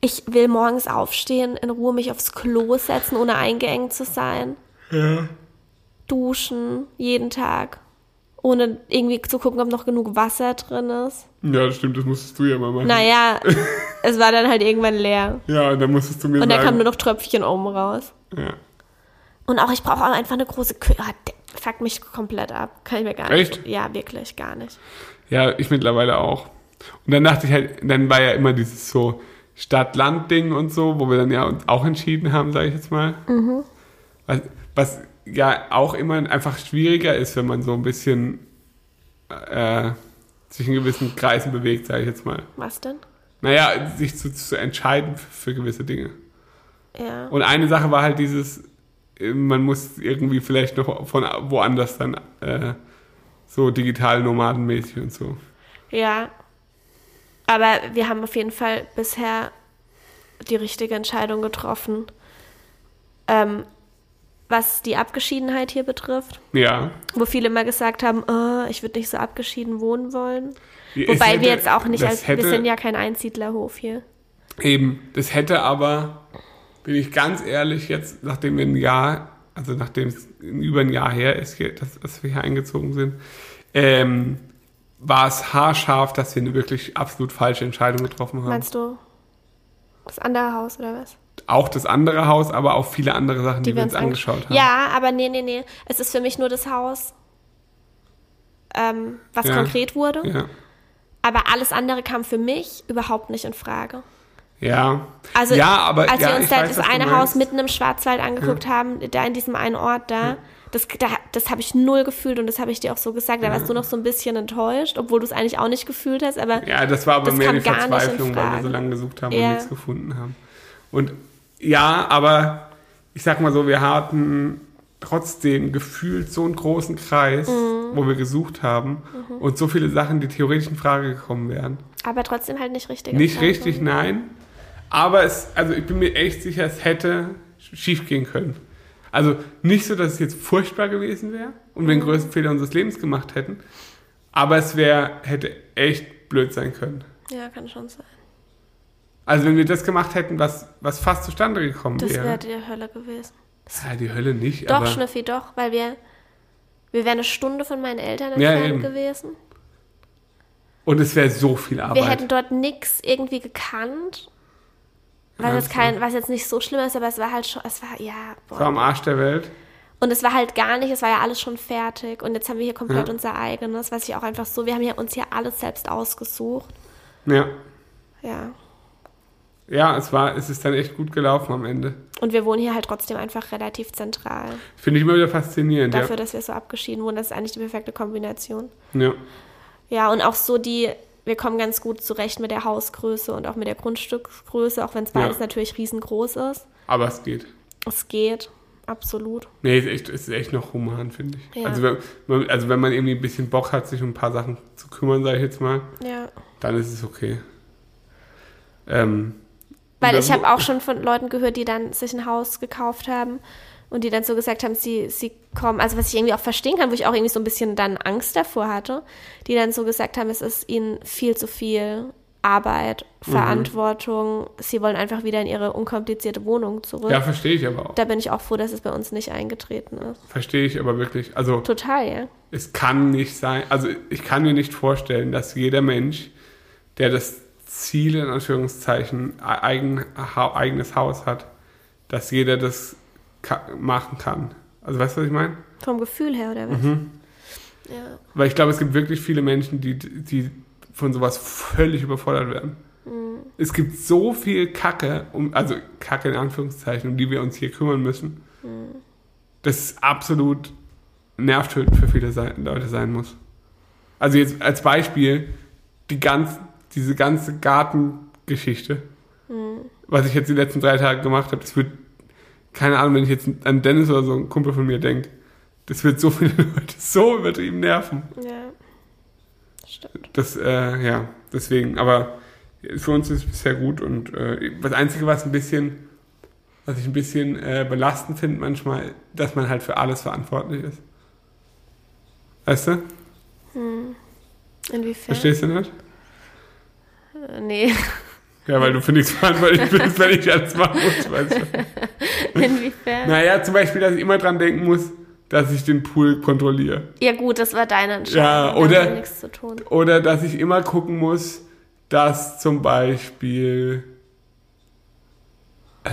ich will morgens aufstehen, in Ruhe mich aufs Klo setzen, ohne eingeengt zu sein. Ja. Duschen, jeden Tag. Ohne irgendwie zu gucken, ob noch genug Wasser drin ist. ja, das stimmt, das musstest du ja mal machen. Naja, es war dann halt irgendwann leer. Ja, dann musstest du mir Und da sagen. kam nur noch Tröpfchen oben raus. ja. Und auch ich brauche auch einfach eine große Küche. Ah, der fuckt mich komplett ab. Kann ich mir gar nicht. Echt? Ja, wirklich, gar nicht. ja, ich mittlerweile auch. Und dann dachte ich halt, dann war ja immer dieses so Stadt-Land-Ding und so, wo wir dann ja uns auch entschieden haben, sage ich jetzt mal. Mhm. Was, was ja auch immer einfach schwieriger ist, wenn man so ein bisschen äh, sich in gewissen Kreisen bewegt, sage ich jetzt mal. Was denn? Naja, sich zu, zu entscheiden für, gewisse Dinge. Ja. Und eine Sache war halt dieses, man muss irgendwie vielleicht noch von woanders dann äh, so digital nomadenmäßig und so. Ja. Aber wir haben auf jeden Fall bisher die richtige Entscheidung getroffen. Ähm, was die Abgeschiedenheit hier betrifft, Ja. wo viele immer gesagt haben, oh, ich würde nicht so abgeschieden wohnen wollen. Es Wobei hätte- wir jetzt auch nicht, als, hätte, wir sind ja kein Einsiedlerhof hier. Eben, das hätte aber, bin ich ganz ehrlich, jetzt, nachdem wir ein Jahr, also nachdem es über ein Jahr her ist, hier, dass, dass wir hier eingezogen sind, ähm, war es haarscharf, dass wir eine wirklich absolut falsche Entscheidung getroffen haben. Meinst du das andere Haus oder was? Auch das andere Haus, aber auch viele andere Sachen, die, wir uns ange- angeschaut haben. Ja, aber nee, nee, nee. Es ist für mich nur das Haus, ähm, was Ja. konkret wurde. Ja. Aber alles andere kam für mich überhaupt nicht in Frage. Ja. Also, ja, aber als ja, wir uns da weiß, das eine. Haus mitten im Schwarzwald angeguckt haben, da in diesem einen Ort da, das, da, das habe ich null gefühlt und das habe ich dir auch so gesagt. Da warst du noch so ein bisschen enttäuscht, obwohl du es eigentlich auch nicht gefühlt hast. Aber Ja, das war aber Das mehr die Verzweiflung, weil wir so lange gesucht haben Ja. und nichts gefunden haben. Und ja, aber ich sag mal so, wir hatten trotzdem gefühlt so einen großen Kreis, Mhm. wo wir gesucht haben und so viele Sachen, die theoretisch in Frage gekommen wären. aber trotzdem halt nicht richtig. Nicht richtig, nein. Aber es, also ich bin mir echt sicher, es hätte schief gehen können. Also nicht so, dass es jetzt furchtbar gewesen wäre und wir den größten Fehler unseres Lebens gemacht hätten, aber es wäre, hätte echt blöd sein können. Ja, kann schon sein. Also wenn wir das gemacht hätten, was, was fast zustande gekommen Das wäre wäre. die Hölle gewesen. Ja, die Hölle nicht, Doch, Schnüffi, doch, weil wir, wir wären eine Stunde von meinen Eltern Ja, entfernt eben. gewesen. und es wäre so viel Arbeit. Wir hätten dort nichts irgendwie gekannt. Was Ja, jetzt, kein, was jetzt nicht so schlimm ist, aber es war halt schon, es war, ja, das war am boah. Arsch der Welt. Und es war halt gar nicht, es war ja alles schon fertig. Und jetzt haben wir hier komplett Ja. unser eigenes, was ich auch einfach so, wir haben ja uns hier alles selbst ausgesucht. Ja. Ja. Ja, es war, es ist dann echt gut gelaufen am Ende. Und wir wohnen hier halt trotzdem einfach relativ zentral. Finde ich immer wieder faszinierend. Dafür, dass wir so abgeschieden wurden, das ist eigentlich die perfekte Kombination. Ja. ja. Ja, und auch so die, wir kommen ganz gut zurecht mit der Hausgröße und auch mit der Grundstücksgröße, auch wenn es beides Ja. natürlich riesengroß ist. Aber es geht. Es geht, absolut. Nee, es ist echt, ist echt noch human, finde ich. Ja. Also, wenn, man- also wenn man irgendwie ein bisschen Bock hat, sich um ein paar Sachen zu kümmern, sage ich jetzt mal, Ja. dann ist es okay. Ähm, Weil ich habe auch schon von Leuten gehört, die dann sich ein Haus gekauft haben und die dann so gesagt haben, sie, sie kommen, also was ich irgendwie auch verstehen kann, wo ich auch irgendwie so ein bisschen dann Angst davor hatte, die dann so gesagt haben, es ist ihnen viel zu viel Arbeit, Mhm. Verantwortung, sie wollen einfach wieder in ihre unkomplizierte Wohnung zurück. Ja, verstehe ich aber auch. Da bin ich auch froh, dass es bei uns nicht eingetreten ist. Verstehe ich aber wirklich. Also Total, ja. es kann nicht sein, also ich kann mir nicht vorstellen, dass jeder Mensch, der das Ziel in Anführungszeichen eigen, ha, eigenes Haus hat, dass jeder das machen kann. Also weißt du, was ich meine? Vom Gefühl her, oder was? Mhm. Ja. Weil ich glaube, es gibt wirklich viele Menschen, die, die von sowas völlig überfordert werden. Es gibt so viel Kacke, um, also Kacke in Anführungszeichen, um die wir uns hier kümmern müssen, dass es absolut nervtötend für viele Leute sein muss. Also jetzt als Beispiel, die ganz, diese ganze Gartengeschichte, was ich jetzt die letzten drei Tage gemacht habe, das wird, keine Ahnung, wenn ich jetzt an Dennis oder so einen Kumpel von mir denke, Das wird so viele Leute so übertrieben nerven. Ja. Stimmt. Das, äh, ja, deswegen, aber für uns ist es bisher gut und äh, das Einzige, was ein bisschen, was ich ein bisschen äh, belastend finde manchmal, dass man halt für alles verantwortlich ist. Weißt du? Inwiefern? Verstehst du nicht? Äh, Nee. Ja, weil du für nichts verantwortlich bist, wenn ich alles machen muss, weißt du? Inwiefern? Naja, zum Beispiel, dass ich immer dran denken muss, dass ich den Pool kontrolliere. Ja gut, das war deine Entscheidung. Ja, oder- nichts zu tun. Oder dass ich immer gucken muss, dass zum Beispiel äh,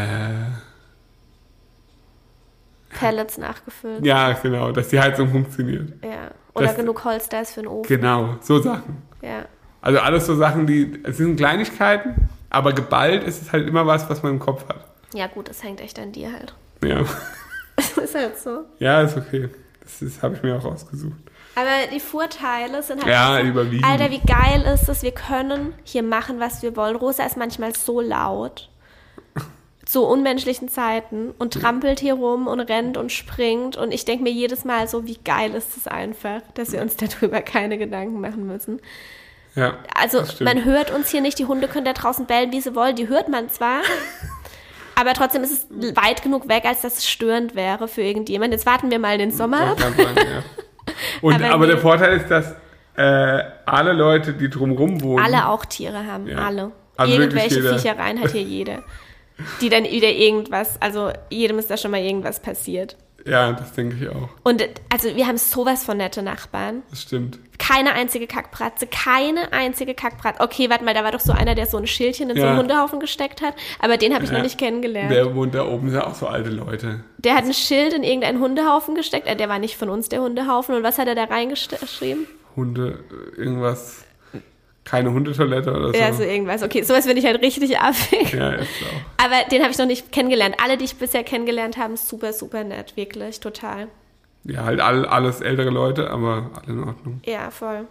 Pellets nachgefüllt. ja, genau, dass die Heizung funktioniert. Ja. Oder Das- genug Holz da ist für den Ofen. Genau, so Sachen. Ja. Also alles so Sachen, die, es sind Kleinigkeiten, aber geballt ist es halt immer was, was man im Kopf hat. Ja gut, das hängt echt an dir halt. Ja, ist halt so. ja ist okay. Das, ist- habe ich mir auch ausgesucht. Aber die Vorteile sind halt. Ja, so, überwiegen. Alter, wie geil ist es, wir können hier machen, was wir wollen. Rosa ist manchmal so laut. Zu unmenschlichen Zeiten und trampelt hier rum und rennt und springt. Und ich denke mir jedes Mal so, wie geil ist es einfach, dass wir uns darüber keine Gedanken machen müssen. Ja, Also man hört uns hier nicht, die Hunde können da draußen bellen, wie sie wollen, die hört man zwar. Aber trotzdem ist es weit genug weg, als dass es störend wäre für irgendjemand. Jetzt warten wir mal den Sommer ab. Sein, ja. Und, Aber aber, der. Vorteil ist, dass äh, alle Leute, die drumherum wohnen, Alle auch Tiere haben, Ja. alle. Also Irgendwelche. Viechereien hat hier jeder. Die dann wieder irgendwas, also jedem ist da schon mal irgendwas passiert. Ja, das denke ich auch. Und also wir haben sowas von nette Nachbarn. Das stimmt. Keine einzige Kackbratze, keine einzige Kackbratze. Okay, warte mal, da war doch so einer, der so ein Schildchen in so Ja. einen Hundehaufen gesteckt hat, aber den habe ich Ja. noch nicht kennengelernt. Wer wohnt da oben? Sind auch so alte Leute. Der hat ein Schild in irgendeinen Hundehaufen gesteckt. Äh, der war nicht von uns, der Hundehaufen. Und was hat er da reingeschrieben? Hunde, äh, irgendwas. Keine Hundetoilette oder so. Ja, so irgendwas. Okay, sowas finde ich halt richtig affig. ja, ist auch. Aber den habe ich noch nicht kennengelernt. Alle, die ich bisher kennengelernt habe, super, super nett. Wirklich, total. Ja, halt all, alles ältere Leute, aber alle in Ordnung. Ja, voll.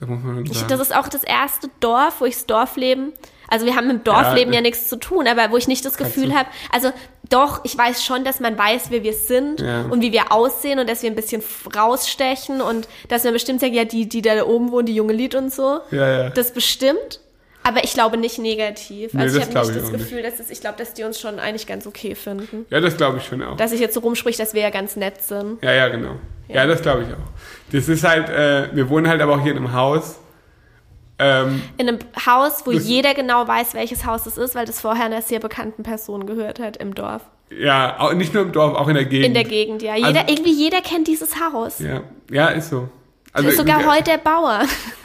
Das muss man schon Ich, sagen. das ist auch das erste Dorf, wo ich das Dorfleben, also wir haben mit dem Dorfleben ja, Ja, nichts zu tun, aber wo ich nicht das Gefühl habe, also doch, ich weiß schon, dass man weiß, wer wir sind Ja. und wie wir aussehen und dass wir ein bisschen rausstechen und dass man bestimmt sagt, ja, die, die da oben wohnen, die junge Lied und so. ja, ja. Das bestimmt. Aber ich glaube nicht negativ. Nee, Also ich habe nicht ich das auch nicht. Gefühl, dass es, ich glaube, dass die uns schon eigentlich ganz okay finden. ja, das glaube ich schon auch. Dass ich jetzt so rumspricht, dass wir ja ganz nett sind. Ja, ja, genau. Ja, das glaube ich auch. Das ist halt, äh, wir wohnen halt aber auch hier in einem Haus. Ähm, In einem Haus, wo jeder genau weiß, welches Haus es ist, weil das vorher einer sehr bekannten Person gehört hat im Dorf. ja, auch, nicht nur im Dorf, auch in der Gegend. In der Gegend, ja. Jeder, Also- irgendwie jeder kennt dieses Haus. Ja, ja, ist so. Also, ist sogar heute der Bauer.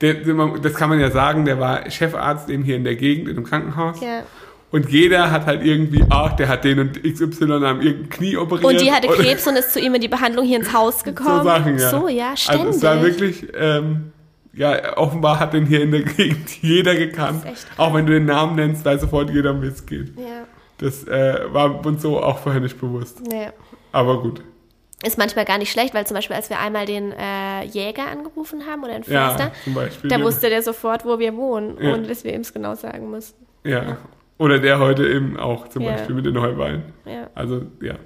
Der, der, das kann man ja sagen, der war Chefarzt eben hier in der Gegend, in einem Krankenhaus. Ja. Und jeder hat halt irgendwie, ach, der hat den und XY am irgendein Knie operiert. Und die hatte Krebs und ist zu ihm in die Behandlung hier ins Haus gekommen. So Sachen, ja. So, ja, ständig. Also es war wirklich, ähm, ja, offenbar hat den hier in der Gegend jeder gekannt. Auch wenn du den Namen nennst, weiß sofort jeder, um es geht. ja. Das äh, war uns so auch vorher nicht bewusst. Nee. Aber gut. Ist manchmal gar nicht schlecht, weil zum Beispiel, als wir einmal den äh, Jäger angerufen haben oder den Ja, Förster, zum Beispiel. da ja. wusste der sofort, wo wir wohnen, Ja. ohne dass wir ihm es genau sagen mussten. Ja. Oder der heute eben auch, zum Ja. Beispiel mit den Heuballen. Ja. Also, ja,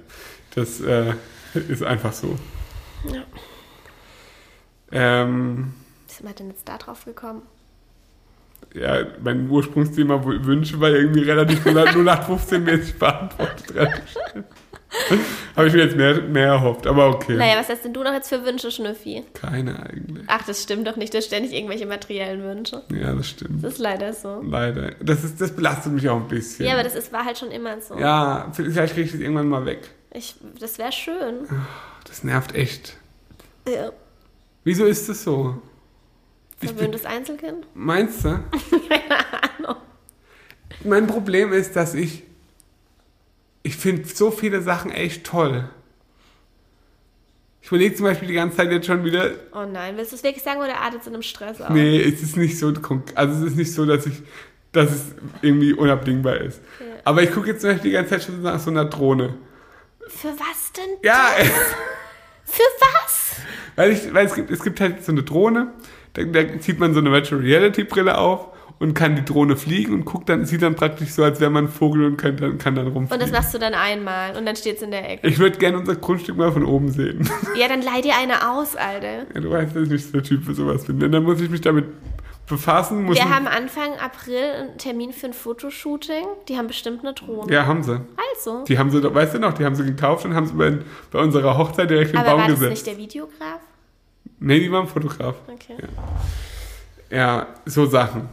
das äh, ist einfach so. Ja. Ähm, Sind wir denn jetzt da drauf gekommen? ja, mein Ursprungsthema Wünsche war irgendwie relativ 0815-mäßig beantwortet. Habe ich mir jetzt mehr, mehr erhofft, aber okay. Naja, was hast denn du noch jetzt für Wünsche, Schnüffi? Keine eigentlich. Ach, das stimmt doch nicht. Du hast ständig irgendwelche materiellen Wünsche. Ja, das stimmt. Das ist leider so. Leider. Das, ist, das belastet mich auch ein bisschen. Ja, aber das ist, war halt schon immer so. Ja, vielleicht kriege ich das irgendwann mal weg. Ich, das wäre schön. Das nervt echt. Ja. Wieso ist das so? Verwöhntes Einzelkind? meinst du? Keine Ahnung. Mein Problem ist, dass ich. Ich finde so viele Sachen echt toll. Ich überlege zum Beispiel die ganze Zeit jetzt schon wieder. Oh nein, willst du es wirklich sagen oder artet es in einem Stress aus? Nee, es ist nicht so. Also, es ist nicht so, dass ich. Dass es irgendwie unabdingbar ist. Ja. Aber ich gucke jetzt zum Beispiel die ganze Zeit schon nach so einer Drohne. Für was denn? Ja, Für was? weil, ich, weil es, gibt, es gibt halt so eine Drohne, da, da zieht man so eine Virtual Reality Brille auf und kann die Drohne fliegen und guckt dann, sieht dann praktisch so, als wäre man ein Vogel und kann dann, kann dann rumfliegen. Und das machst du dann einmal und dann steht's in der Ecke. ich würde gerne unser Grundstück mal von oben sehen. Ja, dann leih dir eine aus, Alter. Ja, du weißt, dass ich nicht so der Typ für sowas bin. Denn dann muss ich mich damit befassen. Wir haben Anfang April einen Termin für ein Fotoshooting. Die haben bestimmt eine Drohne. ja, haben sie. Also. Die haben sie, weißt du noch, die haben sie gekauft und haben sie bei, bei unserer Hochzeit direkt in den Aber Baum war das gesetzt. nicht der Videograf? Nee, die waren Fotograf. Okay. Ja, so Sachen.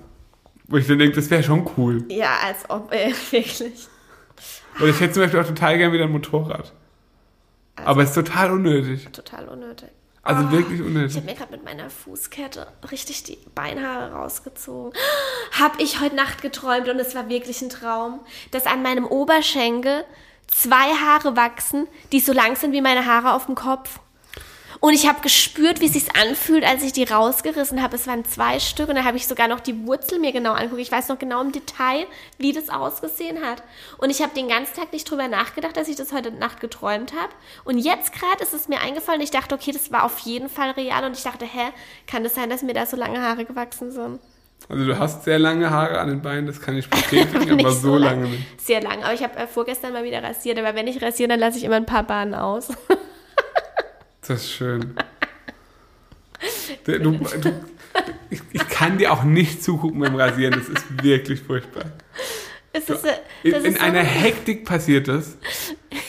Wo ich dann denke, das wäre schon cool. Ja, als ob, ey, wirklich. Oder ich hätte zum Beispiel auch total gern wieder ein Motorrad. Also- Aber es ist total unnötig. Total unnötig. Also Oh, wirklich Ich unnötig. habe mir gerade mit meiner Fußkette richtig die Beinhaare rausgezogen. Hab ich heute Nacht geträumt und es war wirklich ein Traum, dass an meinem Oberschenkel zwei Haare wachsen, die so lang sind wie meine Haare auf dem Kopf. Und ich habe gespürt, wie es sich anfühlt, als ich die rausgerissen habe. Es waren zwei Stück und dann habe ich sogar noch die Wurzel mir genau angeguckt. Ich weiß noch genau im Detail, wie das ausgesehen hat. Und ich habe den ganzen Tag nicht drüber nachgedacht, dass ich das heute Nacht geträumt habe. Und jetzt gerade ist es mir eingefallen. Ich dachte, okay, das war auf jeden Fall real. Und ich dachte, hä, kann das sein, dass mir da so lange Haare gewachsen sind? Also du hast sehr lange Haare an den Beinen, das kann ich bestätigen, aber so lange nicht. Sehr lang. Aber ich habe äh, vorgestern mal wieder rasiert. Aber wenn ich rasiere, dann lasse ich immer ein paar Bahnen aus. Das ist schön. Du, du, ich, ich kann dir auch nicht zugucken beim Rasieren, das ist wirklich furchtbar. Es ist, äh, In, in so- einer Hektik passiert das.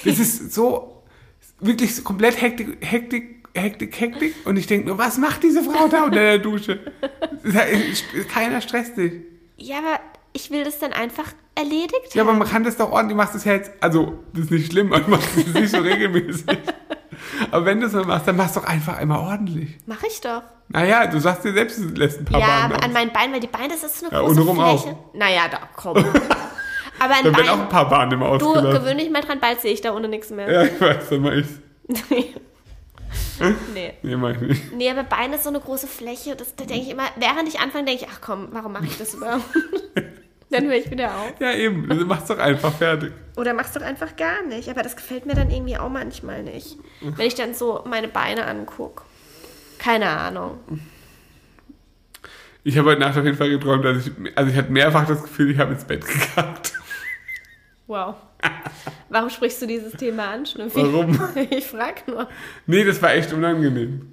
Das ist so, wirklich so komplett Hektik, Hektik, Hektik, Hektik. Und ich denke nur, was macht diese Frau da unter der Dusche? Keiner stresst dich. Ja, aber ich will das dann einfach erledigt Ja, aber haben. man kann das doch ordentlich, du machst das ja jetzt, also, das ist nicht schlimm, du machst das nicht so regelmäßig. Aber wenn du es mal machst, dann machst du doch einfach einmal ordentlich. Mach ich doch. Naja, du sagst dir selbst, du lässt ein paar ja, Bahnen aus. an meinen Beinen, weil die Beine, das ist so eine Ja, große untenrum auch. Fläche. Naja, da, komm. aber an Dann werden auch ein paar Bahnen immer du ausgelassen. gewöhn dich mal dran, bald sehe ich da ohne nichts mehr. Ja, ich weiß, dann mach ich's. nee. Nee, mach ich nicht. Nee, aber Beine ist so eine große Fläche. Das, da denke ich immer, während ich anfange, denke ich, ach komm, warum mache ich das überhaupt? Dann höre ich wieder auf. Ja, eben, du machst doch einfach fertig. Oder mach's doch einfach gar nicht. Aber das gefällt mir dann irgendwie auch manchmal nicht. Wenn ich dann so meine Beine angucke. Keine Ahnung. Ich habe heute Nacht auf jeden Fall geträumt, dass ich, also ich hatte mehrfach das Gefühl, ich habe ins Bett gekackt. Wow. Warum sprichst du dieses Thema an, Schnüffi? Warum? Ich frag nur. Nee, das war echt unangenehm.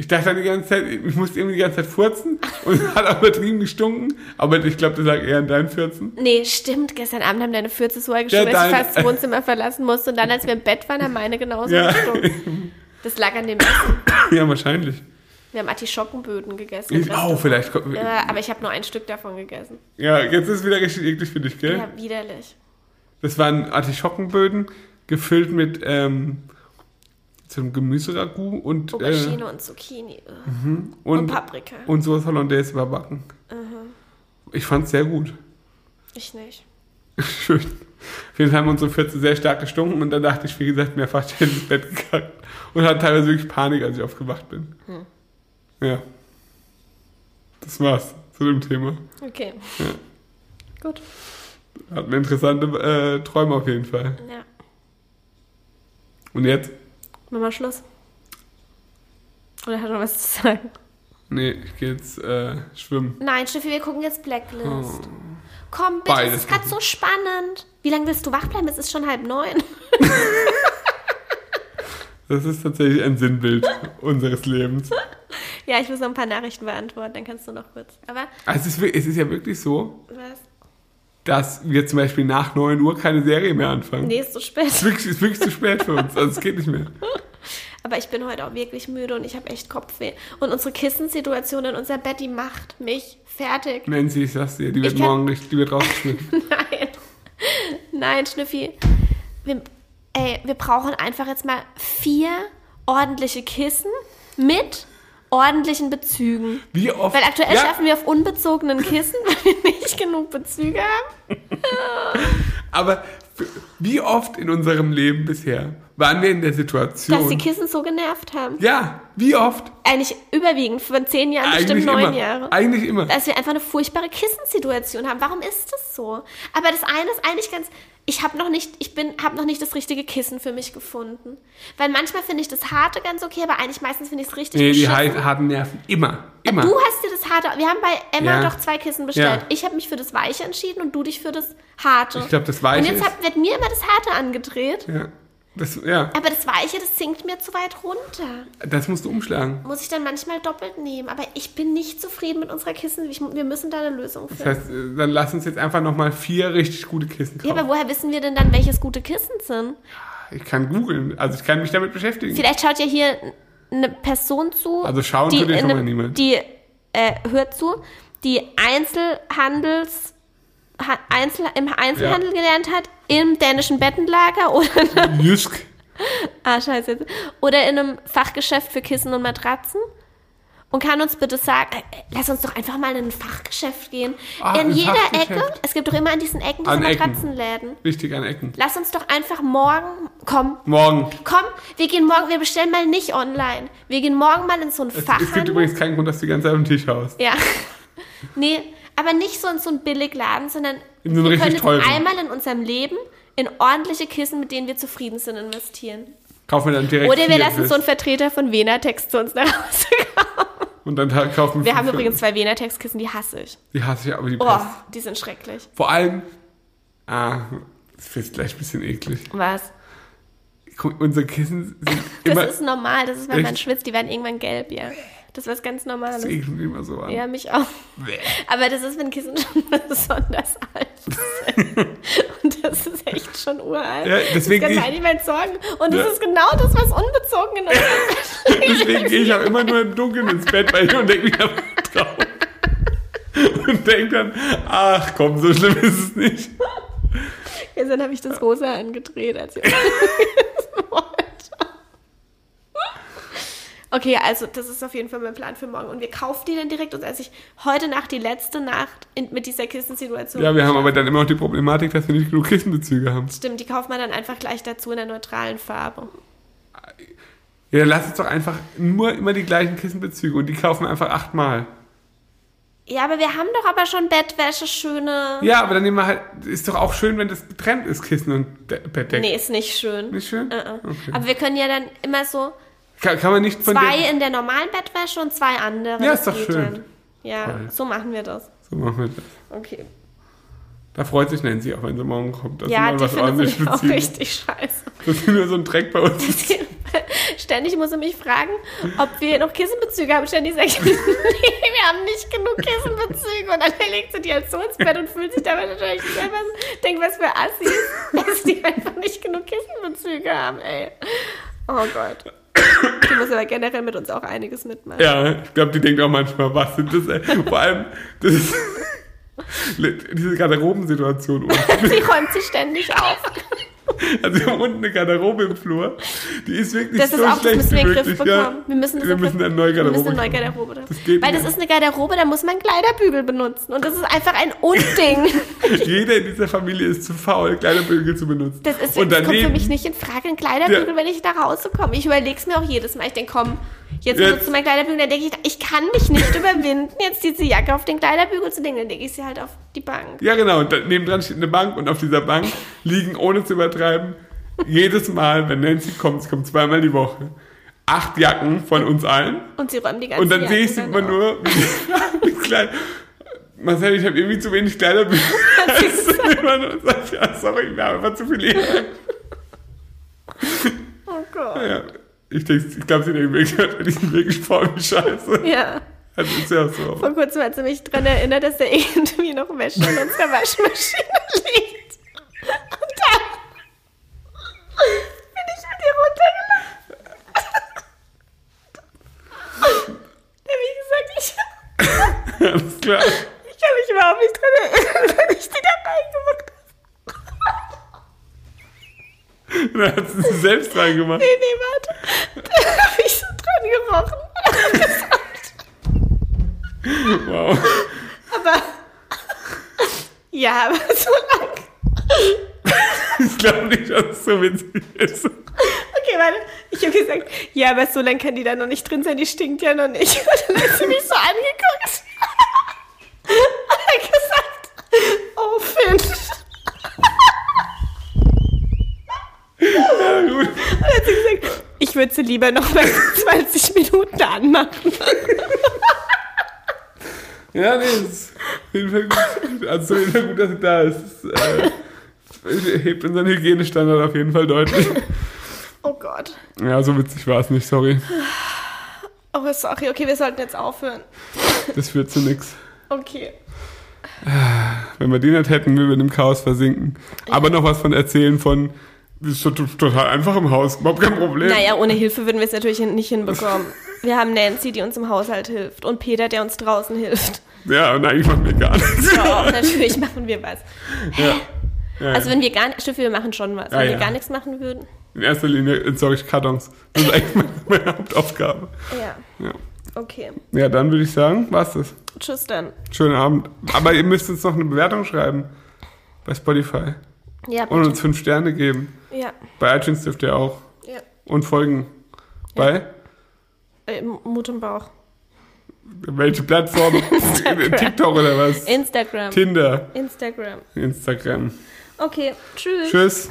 Ich dachte dann die ganze Zeit, ich musste irgendwie die ganze Zeit furzen und hat auch übertrieben gestunken, aber ich glaube, das lag eher an deinen Fürzen. Nee, stimmt. Gestern Abend haben deine Fürze so Ja, dass ich fast das Wohnzimmer verlassen musste. Und dann, als wir im Bett waren, haben meine genauso Ja. gestunken. Das lag an dem Essen. Ja, wahrscheinlich. Wir haben Artischockenböden gegessen. Ich auch, Restaurant. vielleicht. kommt- Ja, aber ich habe nur ein Stück davon gegessen. Ja, jetzt ist es wieder richtig eklig für dich, gell? Ja, widerlich. Das waren Artischockenböden, gefüllt mit ähm, einem Gemüseragout und, Aubergine äh, und Zucchini. Und, und, Paprika. und Soße Hollandaise überbacken. Ich fand's sehr gut. Ich nicht. Schön. Auf jeden Fall haben unsere Fürze sehr stark gestunken und dann dachte ich, wie gesagt, mehrfach schnell ins Bett gekackt. Und hatte teilweise wirklich Panik, als ich aufgewacht bin. Hm. Ja. Das war's zu dem Thema. Okay. Gut. Hatten interessante äh, Träume auf jeden Fall. Ja. Und jetzt? Machen wir Schluss. Oder hat er noch was zu sagen? Nee, ich gehe jetzt äh, schwimmen. Nein, Steffi, wir gucken jetzt Blacklist. Komm, bitte, Beides es ist gerade so spannend. Wie lange willst du wach bleiben? Es ist schon halb neun. Das ist tatsächlich ein Sinnbild unseres Lebens. Ja, ich muss noch ein paar Nachrichten beantworten, dann kannst du noch kurz. Aber, Also es, ist, es ist ja wirklich so, was? Dass wir zum Beispiel nach 9 Uhr keine Serie mehr anfangen. Nee, ist Es spät. ist wirklich, es ist wirklich zu spät für uns. Also es geht nicht mehr. Aber ich bin heute auch wirklich müde und ich habe echt Kopfweh. Und unsere Kissensituation in unser Bett, die macht mich fertig. Nancy, ich sag's dir, die wird Ich morgen nicht, die wird rausgeschmissen. Nein. Nein, Schnüffi. Wir, ey, wir brauchen einfach jetzt mal vier ordentliche Kissen mit ordentlichen Bezügen. Wie oft? Weil aktuell ja, schaffen wir auf unbezogenen Kissen, weil wir nicht genug Bezüge haben. aber wie oft in unserem Leben bisher waren wir in der Dass die Situation? Kissen so genervt haben. Ja, wie oft? Eigentlich überwiegend, von zehn Jahren bestimmt neun immer. Jahre. Eigentlich immer. Dass wir einfach eine furchtbare Kissensituation haben. Warum ist das so? Aber das eine ist eigentlich ganz. Ich habe noch nicht, ich bin, habe noch nicht das richtige Kissen für mich gefunden. Weil manchmal finde ich das harte ganz okay, aber eigentlich meistens finde ich es richtig Nee, die beschissen. hei- harten Nerven. Immer. Immer. Du hast dir das harte. Wir haben bei Emma Ja. doch zwei Kissen bestellt. Ja. Ich habe mich für das Weiche entschieden und du dich für das Harte. Ich glaube, das Weiche Und jetzt hab, wird mir immer das Harte angedreht. Ja. Das, ja, Aber das Weiche, das sinkt mir zu weit runter. das musst du umschlagen. Muss ich dann manchmal doppelt nehmen. Aber ich bin nicht zufrieden mit unserer Kissen. Ich, wir müssen da eine Lösung Das finden. heißt, äh, dann lass uns jetzt einfach nochmal vier richtig gute Kissen Ja, kaufen. aber woher wissen wir denn dann, welches gute Kissen sind? ich kann googeln, also ich kann mich damit beschäftigen. Vielleicht schaut ja hier eine Person zu. Also schauen die tut in schon mal niemand. Die äh, hört zu, die Einzelhandels ha, Einzel, im Einzelhandel gelernt hat, im dänischen Bettenlager oder Jysk. ah, scheiße, oder in einem Fachgeschäft für Kissen und Matratzen. Und kann uns bitte sagen, äh, äh, lass uns doch einfach mal in ein Fachgeschäft gehen. Ah, in ein jeder. Ecke, es gibt doch immer an diesen Ecken diese An Ecken. Matratzenläden. Wichtig an Ecken. Lass uns doch einfach morgen, komm, Morgen. Komm, wir gehen morgen, wir bestellen mal nicht online. Wir gehen morgen mal in so einen Es, es gibt Fachhandel. übrigens keinen Grund, dass du die ganze Zeit am Tisch haust. ja. Nee, aber nicht so in so einen Billigladen, sondern In wir können jetzt teuren. einmal in unserem Leben in ordentliche Kissen, mit denen wir zufrieden sind, investieren. Kaufen wir dann direkt Oder wir lassen so einen Vertreter von Venatex zu uns nach Hause kommen. Und dann kaufen Wir haben fünf- übrigens zwei Venatex-Kissen, die hasse ich. Die hasse ich, aber die Oh, passt. die sind schrecklich. Vor allem, ah, das wird gleich ein bisschen eklig. Was? Guck, unsere Kissen sind Das immer, ist normal, das ist, wenn man schwitzt, die werden irgendwann gelb, ja. Das ist was ganz Normales. das mich immer so an. Ja, mich auch. Bäh. Aber das ist, wenn Kissen schon besonders alt sind. Und das ist echt schon uralt. Ja, deswegen das kann ich- niemand sorgen. Und das Ja. ist genau das, was unbezogen in unserem Deswegen gehe ich auch immer nur im Dunkeln ins Bett, weil ich und denke wieder drauf. Und denke dann, ach komm, so schlimm ist es nicht. Gestern habe ich das rosa angedreht, als ich das wollte. Okay, also das ist auf jeden Fall mein Plan für morgen. Und wir kaufen die dann direkt. Und als ich heute Nacht, die letzte Nacht in, mit dieser Kissensituation. Ja, wir haben aber dann immer noch die Problematik, dass wir nicht genug Kissenbezüge haben. Stimmt, die kauft man dann einfach gleich dazu in der neutralen Farbe. Ja, dann lass uns doch einfach nur immer die gleichen Kissenbezüge und die kaufen wir einfach achtmal. Ja, aber wir haben doch aber schon Bettwäsche, schöne. Ja, aber dann nehmen wir halt, ist doch auch schön, wenn das getrennt ist, Kissen und De Bettdecken. Nee, ist nicht schön. Nicht schön? Äh, äh. Okay. Aber wir können ja dann immer so Kann, kann man nicht von zwei in der normalen Bettwäsche und zwei andere. Ja, Das ist doch schön. Dann. Ja, Toll. so machen wir das. So machen wir das. Okay. Da freut sich Nancy auch, wenn sie morgen kommt. dass ja, die was ordentlich mich auch beziehen. richtig scheiße. Dass sie nur so ein Dreck bei uns ist. Ständig muss er mich fragen, ob wir noch Kissenbezüge haben. Ständig sage ich, nee, wir haben nicht genug Kissenbezüge. Und dann legt sie die halt so ins Bett und fühlt sich dabei natürlich selber, denkt, was für Assis, dass die einfach nicht genug Kissenbezüge haben, ey. Oh Gott. Die muss aber generell mit uns auch einiges mitmachen. Ja, ich glaube, die denkt auch manchmal, was sind das? Ey? Vor allem, das ist diese Garderobensituation unten. Sie räumt sich ständig auf. Also wir haben unten eine Garderobe im Flur. Die ist wirklich Das ist so auch, das schlecht müssen wir in den Griff bekommen. Ja. Wir müssen, das wir müssen eine neue Wir Garderobe müssen eine neue. Garderobe. Das geht Weil nicht. das ist eine Garderobe, da muss man Kleiderbügel benutzen. Und das ist einfach ein Unding. Jeder in dieser Familie ist zu faul, Kleiderbügel zu benutzen. Das, ist, Und das kommt für daneben, mich nicht in Frage, ein Kleiderbügel, Ja. wenn ich nach Hause komme. Ich überlege es mir auch jedes Mal. Ich denke, komm, jetzt Jetzt- benutzt du mein Kleiderbügel. Dann denke ich, ich kann mich nicht überwinden, jetzt diese Jacke auf den Kleiderbügel zu legen. Dann lege ich sie halt auf die Bank. ja genau, und nebendran steht eine Bank und auf dieser Bank liegen, ohne zu übertreiben, jedes Mal, wenn Nancy kommt, sie kommt zweimal die Woche, acht Jacken von uns allen. Und sie räumen die ganze Und dann sehe ich sie immer nur mit klein. Marcel, ich habe irgendwie zu wenig Kleiderbügel. immer nur sagt, ja, sorry, wir haben einfach zu viel Leder. Oh Gott. Ja, ich, ich glaube, sie denkt wirklich, die sind wirklich voll wie Scheiße. Ja. Also ist ja so. Vor kurzem hat sie mich daran erinnert, dass da irgendwie noch Wäsche in unserer Waschmaschine liegt. Und dann bin ich mit ihr runtergelaufen. Da habe ich gesagt, ich, Alles klar. ich kann mich überhaupt nicht dran erinnern, wenn ich die da reingemacht habe. Dann hat sie sie selbst reingemacht. Nee, nee, warte. Da habe ich so dran gerochen. Hab Wow. aber ja, aber so lang. Ich glaube nicht, dass es so witzig ist. Okay, warte. Ich habe gesagt, ja, aber so lange kann die da noch nicht drin sein, die stinkt ja noch nicht. Und dann hat sie mich so angeguckt. Und hat gesagt, oh Finn. Ja, gut. Und dann hat sie gesagt, ich würde sie lieber noch mal 20 Minuten anmachen. Ja, nee, ist auf jeden Fall gut. Also auf jeden Fall gut, dass sie da ist. Es, äh, hebt unseren Hygienestandard auf jeden Fall deutlich. Oh Gott. Ja, so witzig war es nicht, sorry. Oh, sorry. Okay, wir sollten jetzt aufhören. Das führt zu nichts. Okay. Wenn wir die nicht hätten, würden wir in dem Chaos versinken. Aber noch was von erzählen von, das ist to- total einfach im Haus, überhaupt kein Problem. Naja, ohne Hilfe würden wir es natürlich nicht hinbekommen. Wir haben Nancy, die uns im Haushalt hilft. Und Peter, der uns draußen hilft. Ja, und eigentlich machen wir gar nichts. Ja, natürlich machen wir was. Ja. Ja, Also wenn wir gar nicht, stimmt, wir machen schon was. Wenn wir gar nichts machen würden. in erster Linie entsorge ich Kartons. Das ist eigentlich meine, meine Hauptaufgabe. Ja. Ja. Okay. ja, dann würde ich sagen, war's das. Tschüss dann. Schönen Abend. Aber ihr müsst uns noch eine Bewertung schreiben bei Spotify Ja, und uns fünf Sterne geben. Ja. Bei iTunes dürft ihr auch. ja. Und folgen. Bei Äh, Mut und Bauch. welche Plattform? TikTok oder was? Instagram. Tinder, Instagram. Instagram. Okay. Tschüss. Tschüss.